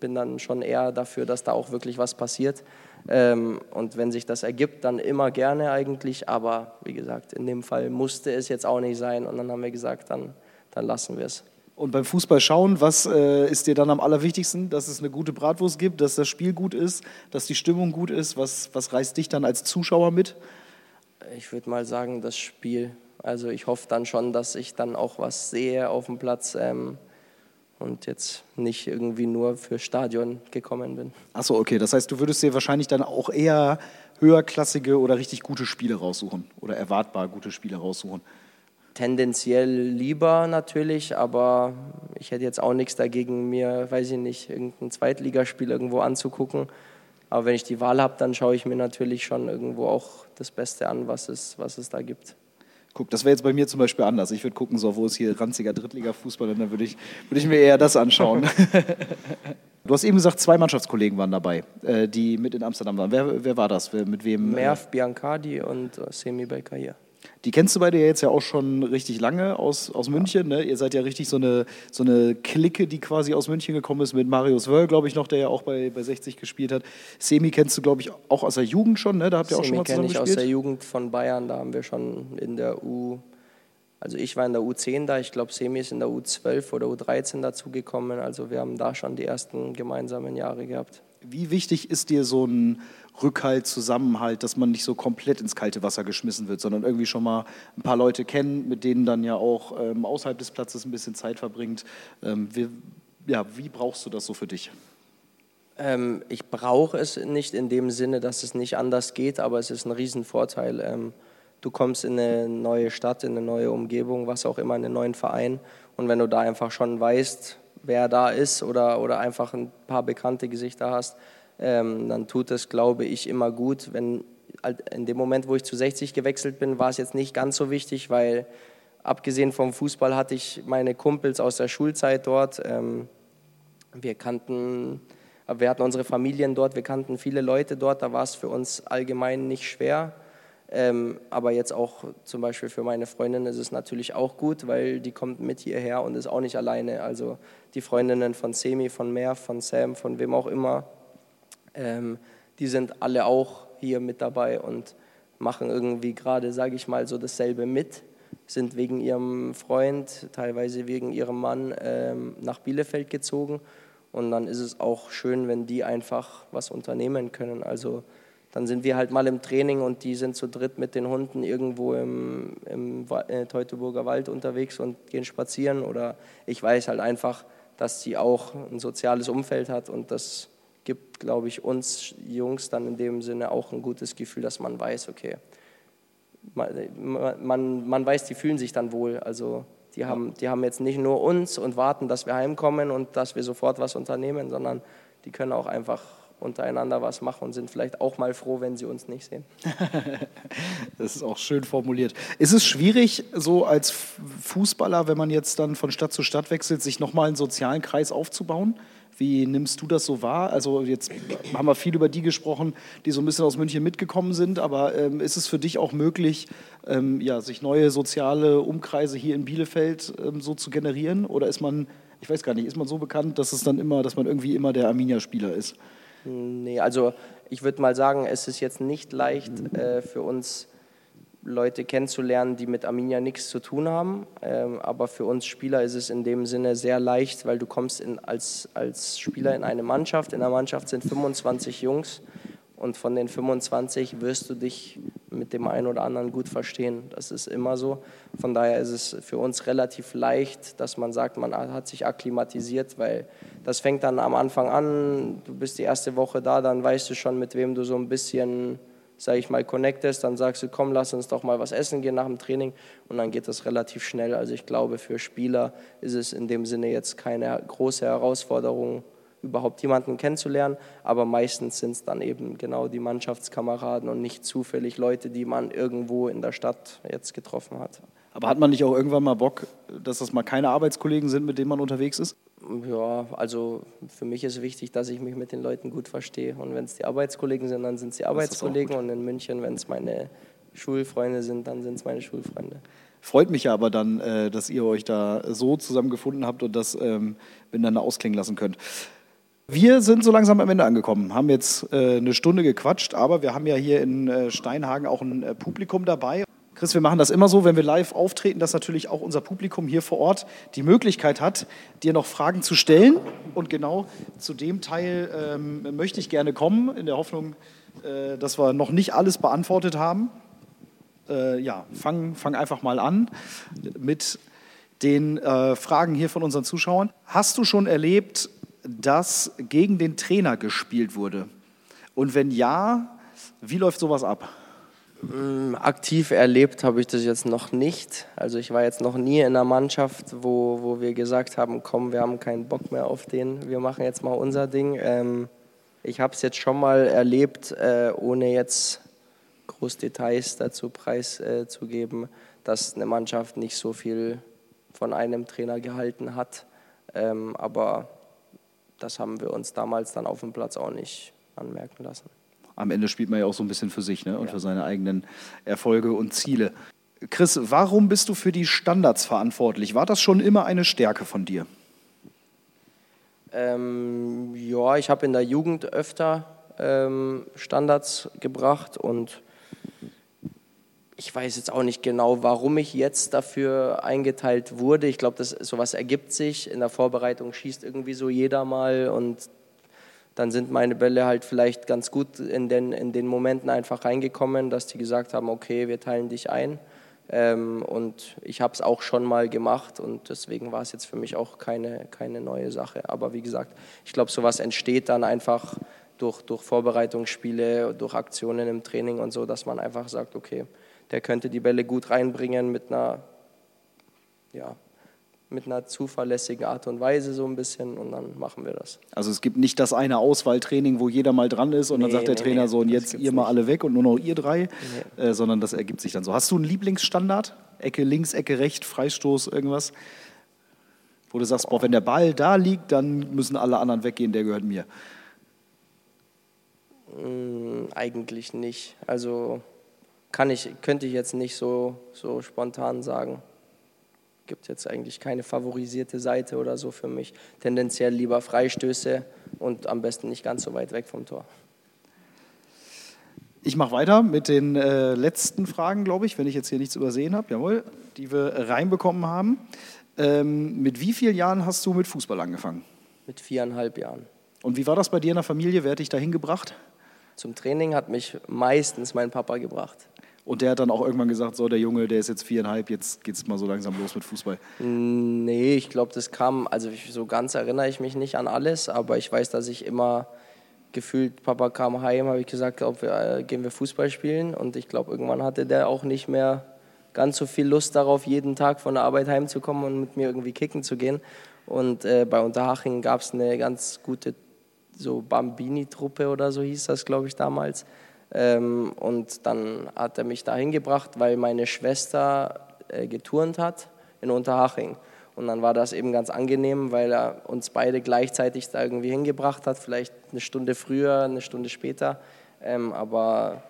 bin dann schon eher dafür, dass da auch wirklich was passiert. Ähm, und wenn sich das ergibt, dann immer gerne eigentlich. Aber wie gesagt, in dem Fall musste es jetzt auch nicht sein. Und dann haben wir gesagt, dann, dann lassen wir es. Und beim Fußball schauen, was äh, ist dir dann am allerwichtigsten? Dass es eine gute Bratwurst gibt, dass das Spiel gut ist, dass die Stimmung gut ist. Was, was reißt dich dann als Zuschauer mit? Ich würde mal sagen, das Spiel. Also ich hoffe dann schon, dass ich dann auch was sehe auf dem Platz ähm, und jetzt nicht irgendwie nur für Stadion gekommen bin. Achso, okay. Das heißt, du würdest dir wahrscheinlich dann auch eher höherklassige oder richtig gute Spiele raussuchen oder erwartbar gute Spiele raussuchen. Tendenziell lieber natürlich, aber ich hätte jetzt auch nichts dagegen, mir, weiß ich nicht, irgendein Zweitligaspiel irgendwo anzugucken. Aber wenn ich die Wahl habe, dann schaue ich mir natürlich schon irgendwo auch das Beste an, was es, was es da gibt. Guck, das wäre jetzt bei mir zum Beispiel anders. Ich würde gucken, so, wo ist hier ranziger Drittliga-Fußball dann würde ich, würde ich mir eher das anschauen. (laughs) du hast eben gesagt, zwei Mannschaftskollegen waren dabei, äh, die mit in Amsterdam waren. Wer, wer war das? Wer, mit wem? äh, Merv Biancardi und äh, Semi hier. Die kennst du beide ja jetzt ja auch schon richtig lange aus, aus München. Ne? Ihr seid ja richtig so eine, so eine Clique, die quasi aus München gekommen ist mit Marius Wörl, glaube ich noch, der ja auch bei, bei 60 gespielt hat. Semi kennst du, glaube ich, auch aus der Jugend schon, ne? Da habt ihr auch schon Semi mal kenne zusammen ich aus gespielt. der Jugend von Bayern, da haben wir schon in der U, also ich war in der U10 da, ich glaube Semi ist in der U12 oder U13 dazugekommen, also wir haben da schon die ersten gemeinsamen Jahre gehabt. Wie wichtig ist dir so ein Rückhalt, Zusammenhalt, dass man nicht so komplett ins kalte Wasser geschmissen wird, sondern irgendwie schon mal ein paar Leute kennt, mit denen dann ja auch ähm, außerhalb des Platzes ein bisschen Zeit verbringt? Ähm, wie, ja, wie brauchst du das so für dich? Ähm, ich brauche es nicht in dem Sinne, dass es nicht anders geht, aber es ist ein Riesenvorteil. Ähm, du kommst in eine neue Stadt, in eine neue Umgebung, was auch immer, in einen neuen Verein und wenn du da einfach schon weißt, wer da ist oder, oder einfach ein paar bekannte Gesichter hast, ähm, dann tut es, glaube ich, immer gut. Wenn in dem Moment, wo ich zu 60 gewechselt bin, war es jetzt nicht ganz so wichtig, weil abgesehen vom Fußball hatte ich meine Kumpels aus der Schulzeit dort. Ähm, wir kannten, wir hatten unsere Familien dort, wir kannten viele Leute dort, da war es für uns allgemein nicht schwer. Ähm, aber jetzt auch zum Beispiel für meine Freundin ist es natürlich auch gut, weil die kommt mit hierher und ist auch nicht alleine. Also die Freundinnen von Semi, von Mer, von Sam, von wem auch immer, ähm, die sind alle auch hier mit dabei und machen irgendwie gerade, sage ich mal, so dasselbe mit, sind wegen ihrem Freund, teilweise wegen ihrem Mann ähm, nach Bielefeld gezogen. Und dann ist es auch schön, wenn die einfach was unternehmen können. Also dann sind wir halt mal im Training und die sind zu dritt mit den Hunden irgendwo im, im äh, Teutoburger Wald unterwegs und gehen spazieren. Oder ich weiß halt einfach, dass sie auch ein soziales Umfeld hat und das gibt, glaube ich, uns Jungs dann in dem Sinne auch ein gutes Gefühl, dass man weiß, okay, man, man, man weiß, die fühlen sich dann wohl. Also die haben, die haben jetzt nicht nur uns und warten, dass wir heimkommen und dass wir sofort was unternehmen, sondern die können auch einfach untereinander was machen und sind vielleicht auch mal froh, wenn sie uns nicht sehen. (laughs) das ist auch schön formuliert. Ist es schwierig, so als Fußballer, wenn man jetzt dann von Stadt zu Stadt wechselt, sich nochmal einen sozialen Kreis aufzubauen? Wie nimmst du das so wahr? Also jetzt haben wir viel über die gesprochen, die so ein bisschen aus München mitgekommen sind, aber ähm, ist es für dich auch möglich, ähm, ja, sich neue soziale Umkreise hier in Bielefeld ähm, so zu generieren? Oder ist man, ich weiß gar nicht, ist man so bekannt, dass es dann immer, dass man irgendwie immer der Arminia-Spieler ist? Nee, also ich würde mal sagen, es ist jetzt nicht leicht äh, für uns Leute kennenzulernen, die mit Arminia nichts zu tun haben. Ähm, aber für uns Spieler ist es in dem Sinne sehr leicht, weil du kommst in, als, als Spieler in eine Mannschaft. In der Mannschaft sind 25 Jungs und von den 25 wirst du dich mit dem einen oder anderen gut verstehen. Das ist immer so. Von daher ist es für uns relativ leicht, dass man sagt, man hat sich akklimatisiert, weil das fängt dann am Anfang an. Du bist die erste Woche da, dann weißt du schon, mit wem du so ein bisschen, sage ich mal, connectest. Dann sagst du, komm, lass uns doch mal was essen gehen nach dem Training. Und dann geht das relativ schnell. Also ich glaube, für Spieler ist es in dem Sinne jetzt keine große Herausforderung überhaupt jemanden kennenzulernen. Aber meistens sind es dann eben genau die Mannschaftskameraden und nicht zufällig Leute, die man irgendwo in der Stadt jetzt getroffen hat. Aber hat man nicht auch irgendwann mal Bock, dass das mal keine Arbeitskollegen sind, mit denen man unterwegs ist? Ja, also für mich ist wichtig, dass ich mich mit den Leuten gut verstehe. Und wenn es die Arbeitskollegen sind, dann sind es die Arbeitskollegen. Und in München, wenn es meine Schulfreunde sind, dann sind es meine Schulfreunde. Freut mich ja aber dann, äh, dass ihr euch da so zusammengefunden habt und das ähm, miteinander ausklingen lassen könnt. Wir sind so langsam am Ende angekommen, haben jetzt äh, eine Stunde gequatscht, aber wir haben ja hier in äh, Steinhagen auch ein äh, Publikum dabei. Chris, wir machen das immer so, wenn wir live auftreten, dass natürlich auch unser Publikum hier vor Ort die Möglichkeit hat, dir noch Fragen zu stellen. Und genau zu dem Teil ähm, möchte ich gerne kommen, in der Hoffnung, äh, dass wir noch nicht alles beantwortet haben. Äh, ja, fang, fang einfach mal an mit den äh, Fragen hier von unseren Zuschauern. Hast du schon erlebt, dass gegen den Trainer gespielt wurde? Und wenn ja, wie läuft sowas ab? Mm, aktiv erlebt habe ich das jetzt noch nicht. Also ich war jetzt noch nie in einer Mannschaft, wo, wo wir gesagt haben, komm, wir haben keinen Bock mehr auf den, wir machen jetzt mal unser Ding. Ähm, ich habe es jetzt schon mal erlebt, äh, ohne jetzt groß Details dazu preiszugeben, äh, dass eine Mannschaft nicht so viel von einem Trainer gehalten hat. Ähm, aber das haben wir uns damals dann auf dem Platz auch nicht anmerken lassen. Am Ende spielt man ja auch so ein bisschen für sich ne? und ja. für seine eigenen Erfolge und Ziele. Chris, warum bist du für die Standards verantwortlich? War das schon immer eine Stärke von dir? Ähm, ja, ich habe in der Jugend öfter ähm, Standards gebracht und ich weiß jetzt auch nicht genau, warum ich jetzt dafür eingeteilt wurde. Ich glaube, sowas ergibt sich. In der Vorbereitung schießt irgendwie so jeder mal und dann sind meine Bälle halt vielleicht ganz gut in den, in den Momenten einfach reingekommen, dass die gesagt haben, okay, wir teilen dich ein. Ähm, und ich habe es auch schon mal gemacht und deswegen war es jetzt für mich auch keine, keine neue Sache. Aber wie gesagt, ich glaube, sowas entsteht dann einfach durch, durch Vorbereitungsspiele, durch Aktionen im Training und so, dass man einfach sagt, okay, der könnte die Bälle gut reinbringen mit einer, ja, mit einer zuverlässigen Art und Weise so ein bisschen und dann machen wir das. Also es gibt nicht das eine Auswahltraining, wo jeder mal dran ist und nee, dann sagt der nee, Trainer nee, so und jetzt ihr mal alle weg und nur noch ihr drei, äh, sondern das ergibt sich dann so. Hast du einen Lieblingsstandard? Ecke links, Ecke rechts, Freistoß, irgendwas? Wo du sagst, boah, wenn der Ball da liegt, dann müssen alle anderen weggehen, der gehört mir. Mm, eigentlich nicht. Also kann ich, könnte ich jetzt nicht so, so spontan sagen. Gibt jetzt eigentlich keine favorisierte Seite oder so für mich. Tendenziell lieber Freistöße und am besten nicht ganz so weit weg vom Tor. Ich mache weiter mit den äh, letzten Fragen, glaube ich, wenn ich jetzt hier nichts übersehen habe, jawohl, die wir reinbekommen haben. Ähm, mit wie vielen Jahren hast du mit Fußball angefangen? Mit viereinhalb Jahren. Und wie war das bei dir in der Familie? Wer hat dich dahin gebracht? Zum Training hat mich meistens mein Papa gebracht. Und der hat dann auch irgendwann gesagt, so der Junge, der ist jetzt viereinhalb, jetzt geht es mal so langsam los mit Fußball. Nee, ich glaube, das kam, also so ganz erinnere ich mich nicht an alles, aber ich weiß, dass ich immer gefühlt, Papa kam heim, habe ich gesagt, ob wir, äh, gehen wir Fußball spielen. Und ich glaube, irgendwann hatte der auch nicht mehr ganz so viel Lust darauf, jeden Tag von der Arbeit heimzukommen und mit mir irgendwie kicken zu gehen. Und äh, bei Unterhaching gab es eine ganz gute so Bambini-Truppe oder so hieß das, glaube ich, damals. Ähm, und dann hat er mich dahin gebracht, weil meine Schwester äh, geturnt hat in Unterhaching. Und dann war das eben ganz angenehm, weil er uns beide gleichzeitig da irgendwie hingebracht hat, vielleicht eine Stunde früher, eine Stunde später. Ähm, aber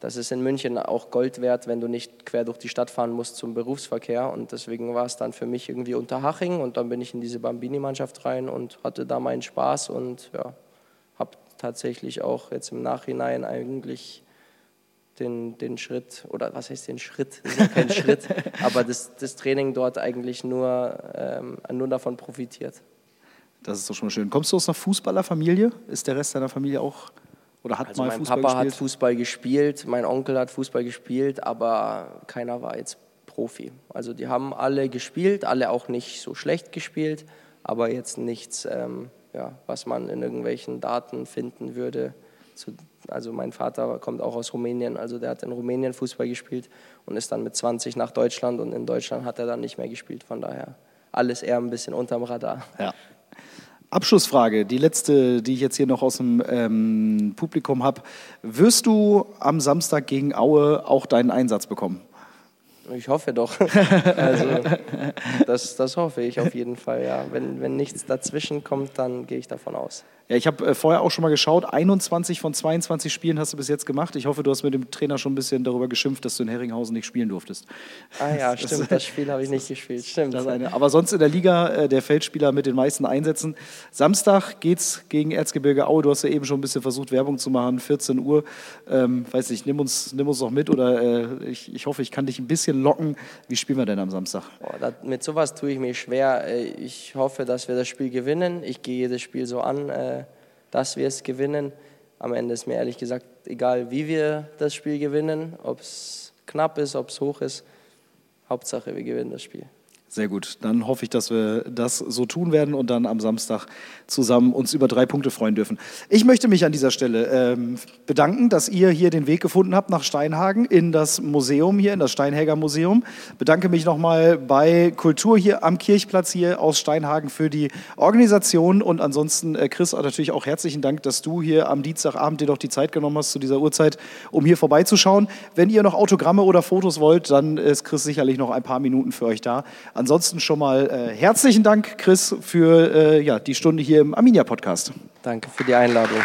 das ist in München auch Gold wert, wenn du nicht quer durch die Stadt fahren musst zum Berufsverkehr. Und deswegen war es dann für mich irgendwie Unterhaching. Und dann bin ich in diese Bambini-Mannschaft rein und hatte da meinen Spaß und ja, tatsächlich auch jetzt im Nachhinein eigentlich den, den Schritt, oder was heißt den Schritt? Das ist ja kein (laughs) Schritt, aber das, das Training dort eigentlich nur, ähm, nur davon profitiert. Das ist doch schon mal schön. Kommst du aus einer Fußballerfamilie? Ist der Rest deiner Familie auch oder hat also mal mein Fußball Papa gespielt? hat Fußball gespielt, mein Onkel hat Fußball gespielt, aber keiner war jetzt Profi. Also die haben alle gespielt, alle auch nicht so schlecht gespielt, aber jetzt nichts, ähm, ja, was man in irgendwelchen Daten finden würde. Also mein Vater kommt auch aus Rumänien, also der hat in Rumänien Fußball gespielt und ist dann mit 20 nach Deutschland und in Deutschland hat er dann nicht mehr gespielt. Von daher alles eher ein bisschen unterm Radar. Ja. Abschlussfrage, die letzte, die ich jetzt hier noch aus dem ähm, Publikum habe. Wirst du am Samstag gegen Aue auch deinen Einsatz bekommen? Ich hoffe doch. (laughs) Also das, das hoffe ich auf jeden Fall, ja. Wenn, wenn nichts dazwischen kommt, dann gehe ich davon aus. Ja, ich habe äh, vorher auch schon mal geschaut. 21 von 22 Spielen hast du bis jetzt gemacht. Ich hoffe, du hast mit dem Trainer schon ein bisschen darüber geschimpft, dass du in Herringhausen nicht spielen durftest. Ah ja, stimmt. Das Spiel habe ich nicht gespielt. Stimmt. Das eine. Aber sonst in der Liga äh, der Feldspieler mit den meisten Einsätzen. Samstag geht's gegen Erzgebirge Aue. Du hast ja eben schon ein bisschen versucht, Werbung zu machen. 14 Uhr. Ähm, weiß nicht, nimm uns, nimm uns noch mit oder äh, ich, ich hoffe, ich kann dich ein bisschen locken. Wie spielen wir denn am Samstag? Boah, das, mit sowas tue ich mir schwer. Äh, Ich hoffe, dass wir das Spiel gewinnen. Ich gehe jedes Spiel so an, äh, dass wir es gewinnen. Am Ende ist mir ehrlich gesagt egal, wie wir das Spiel gewinnen, ob es knapp ist, ob es hoch ist. Hauptsache, wir gewinnen das Spiel. Sehr gut. Dann hoffe ich, dass wir das so tun werden und dann am Samstag zusammen uns über drei Punkte freuen dürfen. Ich möchte mich an dieser Stelle ähm, bedanken, dass ihr hier den Weg gefunden habt nach Steinhagen in das Museum hier, in das Steinhäger Museum. Bedanke mich nochmal bei Kultur hier am Kirchplatz hier aus Steinhagen für die Organisation und ansonsten, äh, Chris, natürlich auch herzlichen Dank, dass du hier am Dienstagabend dir doch die Zeit genommen hast zu dieser Uhrzeit, um hier vorbeizuschauen. Wenn ihr noch Autogramme oder Fotos wollt, dann ist Chris sicherlich noch ein paar Minuten für euch da. Ansonsten schon mal äh, herzlichen Dank, Chris, für äh, ja, die Stunde hier im Arminia-Podcast. Danke für die Einladung.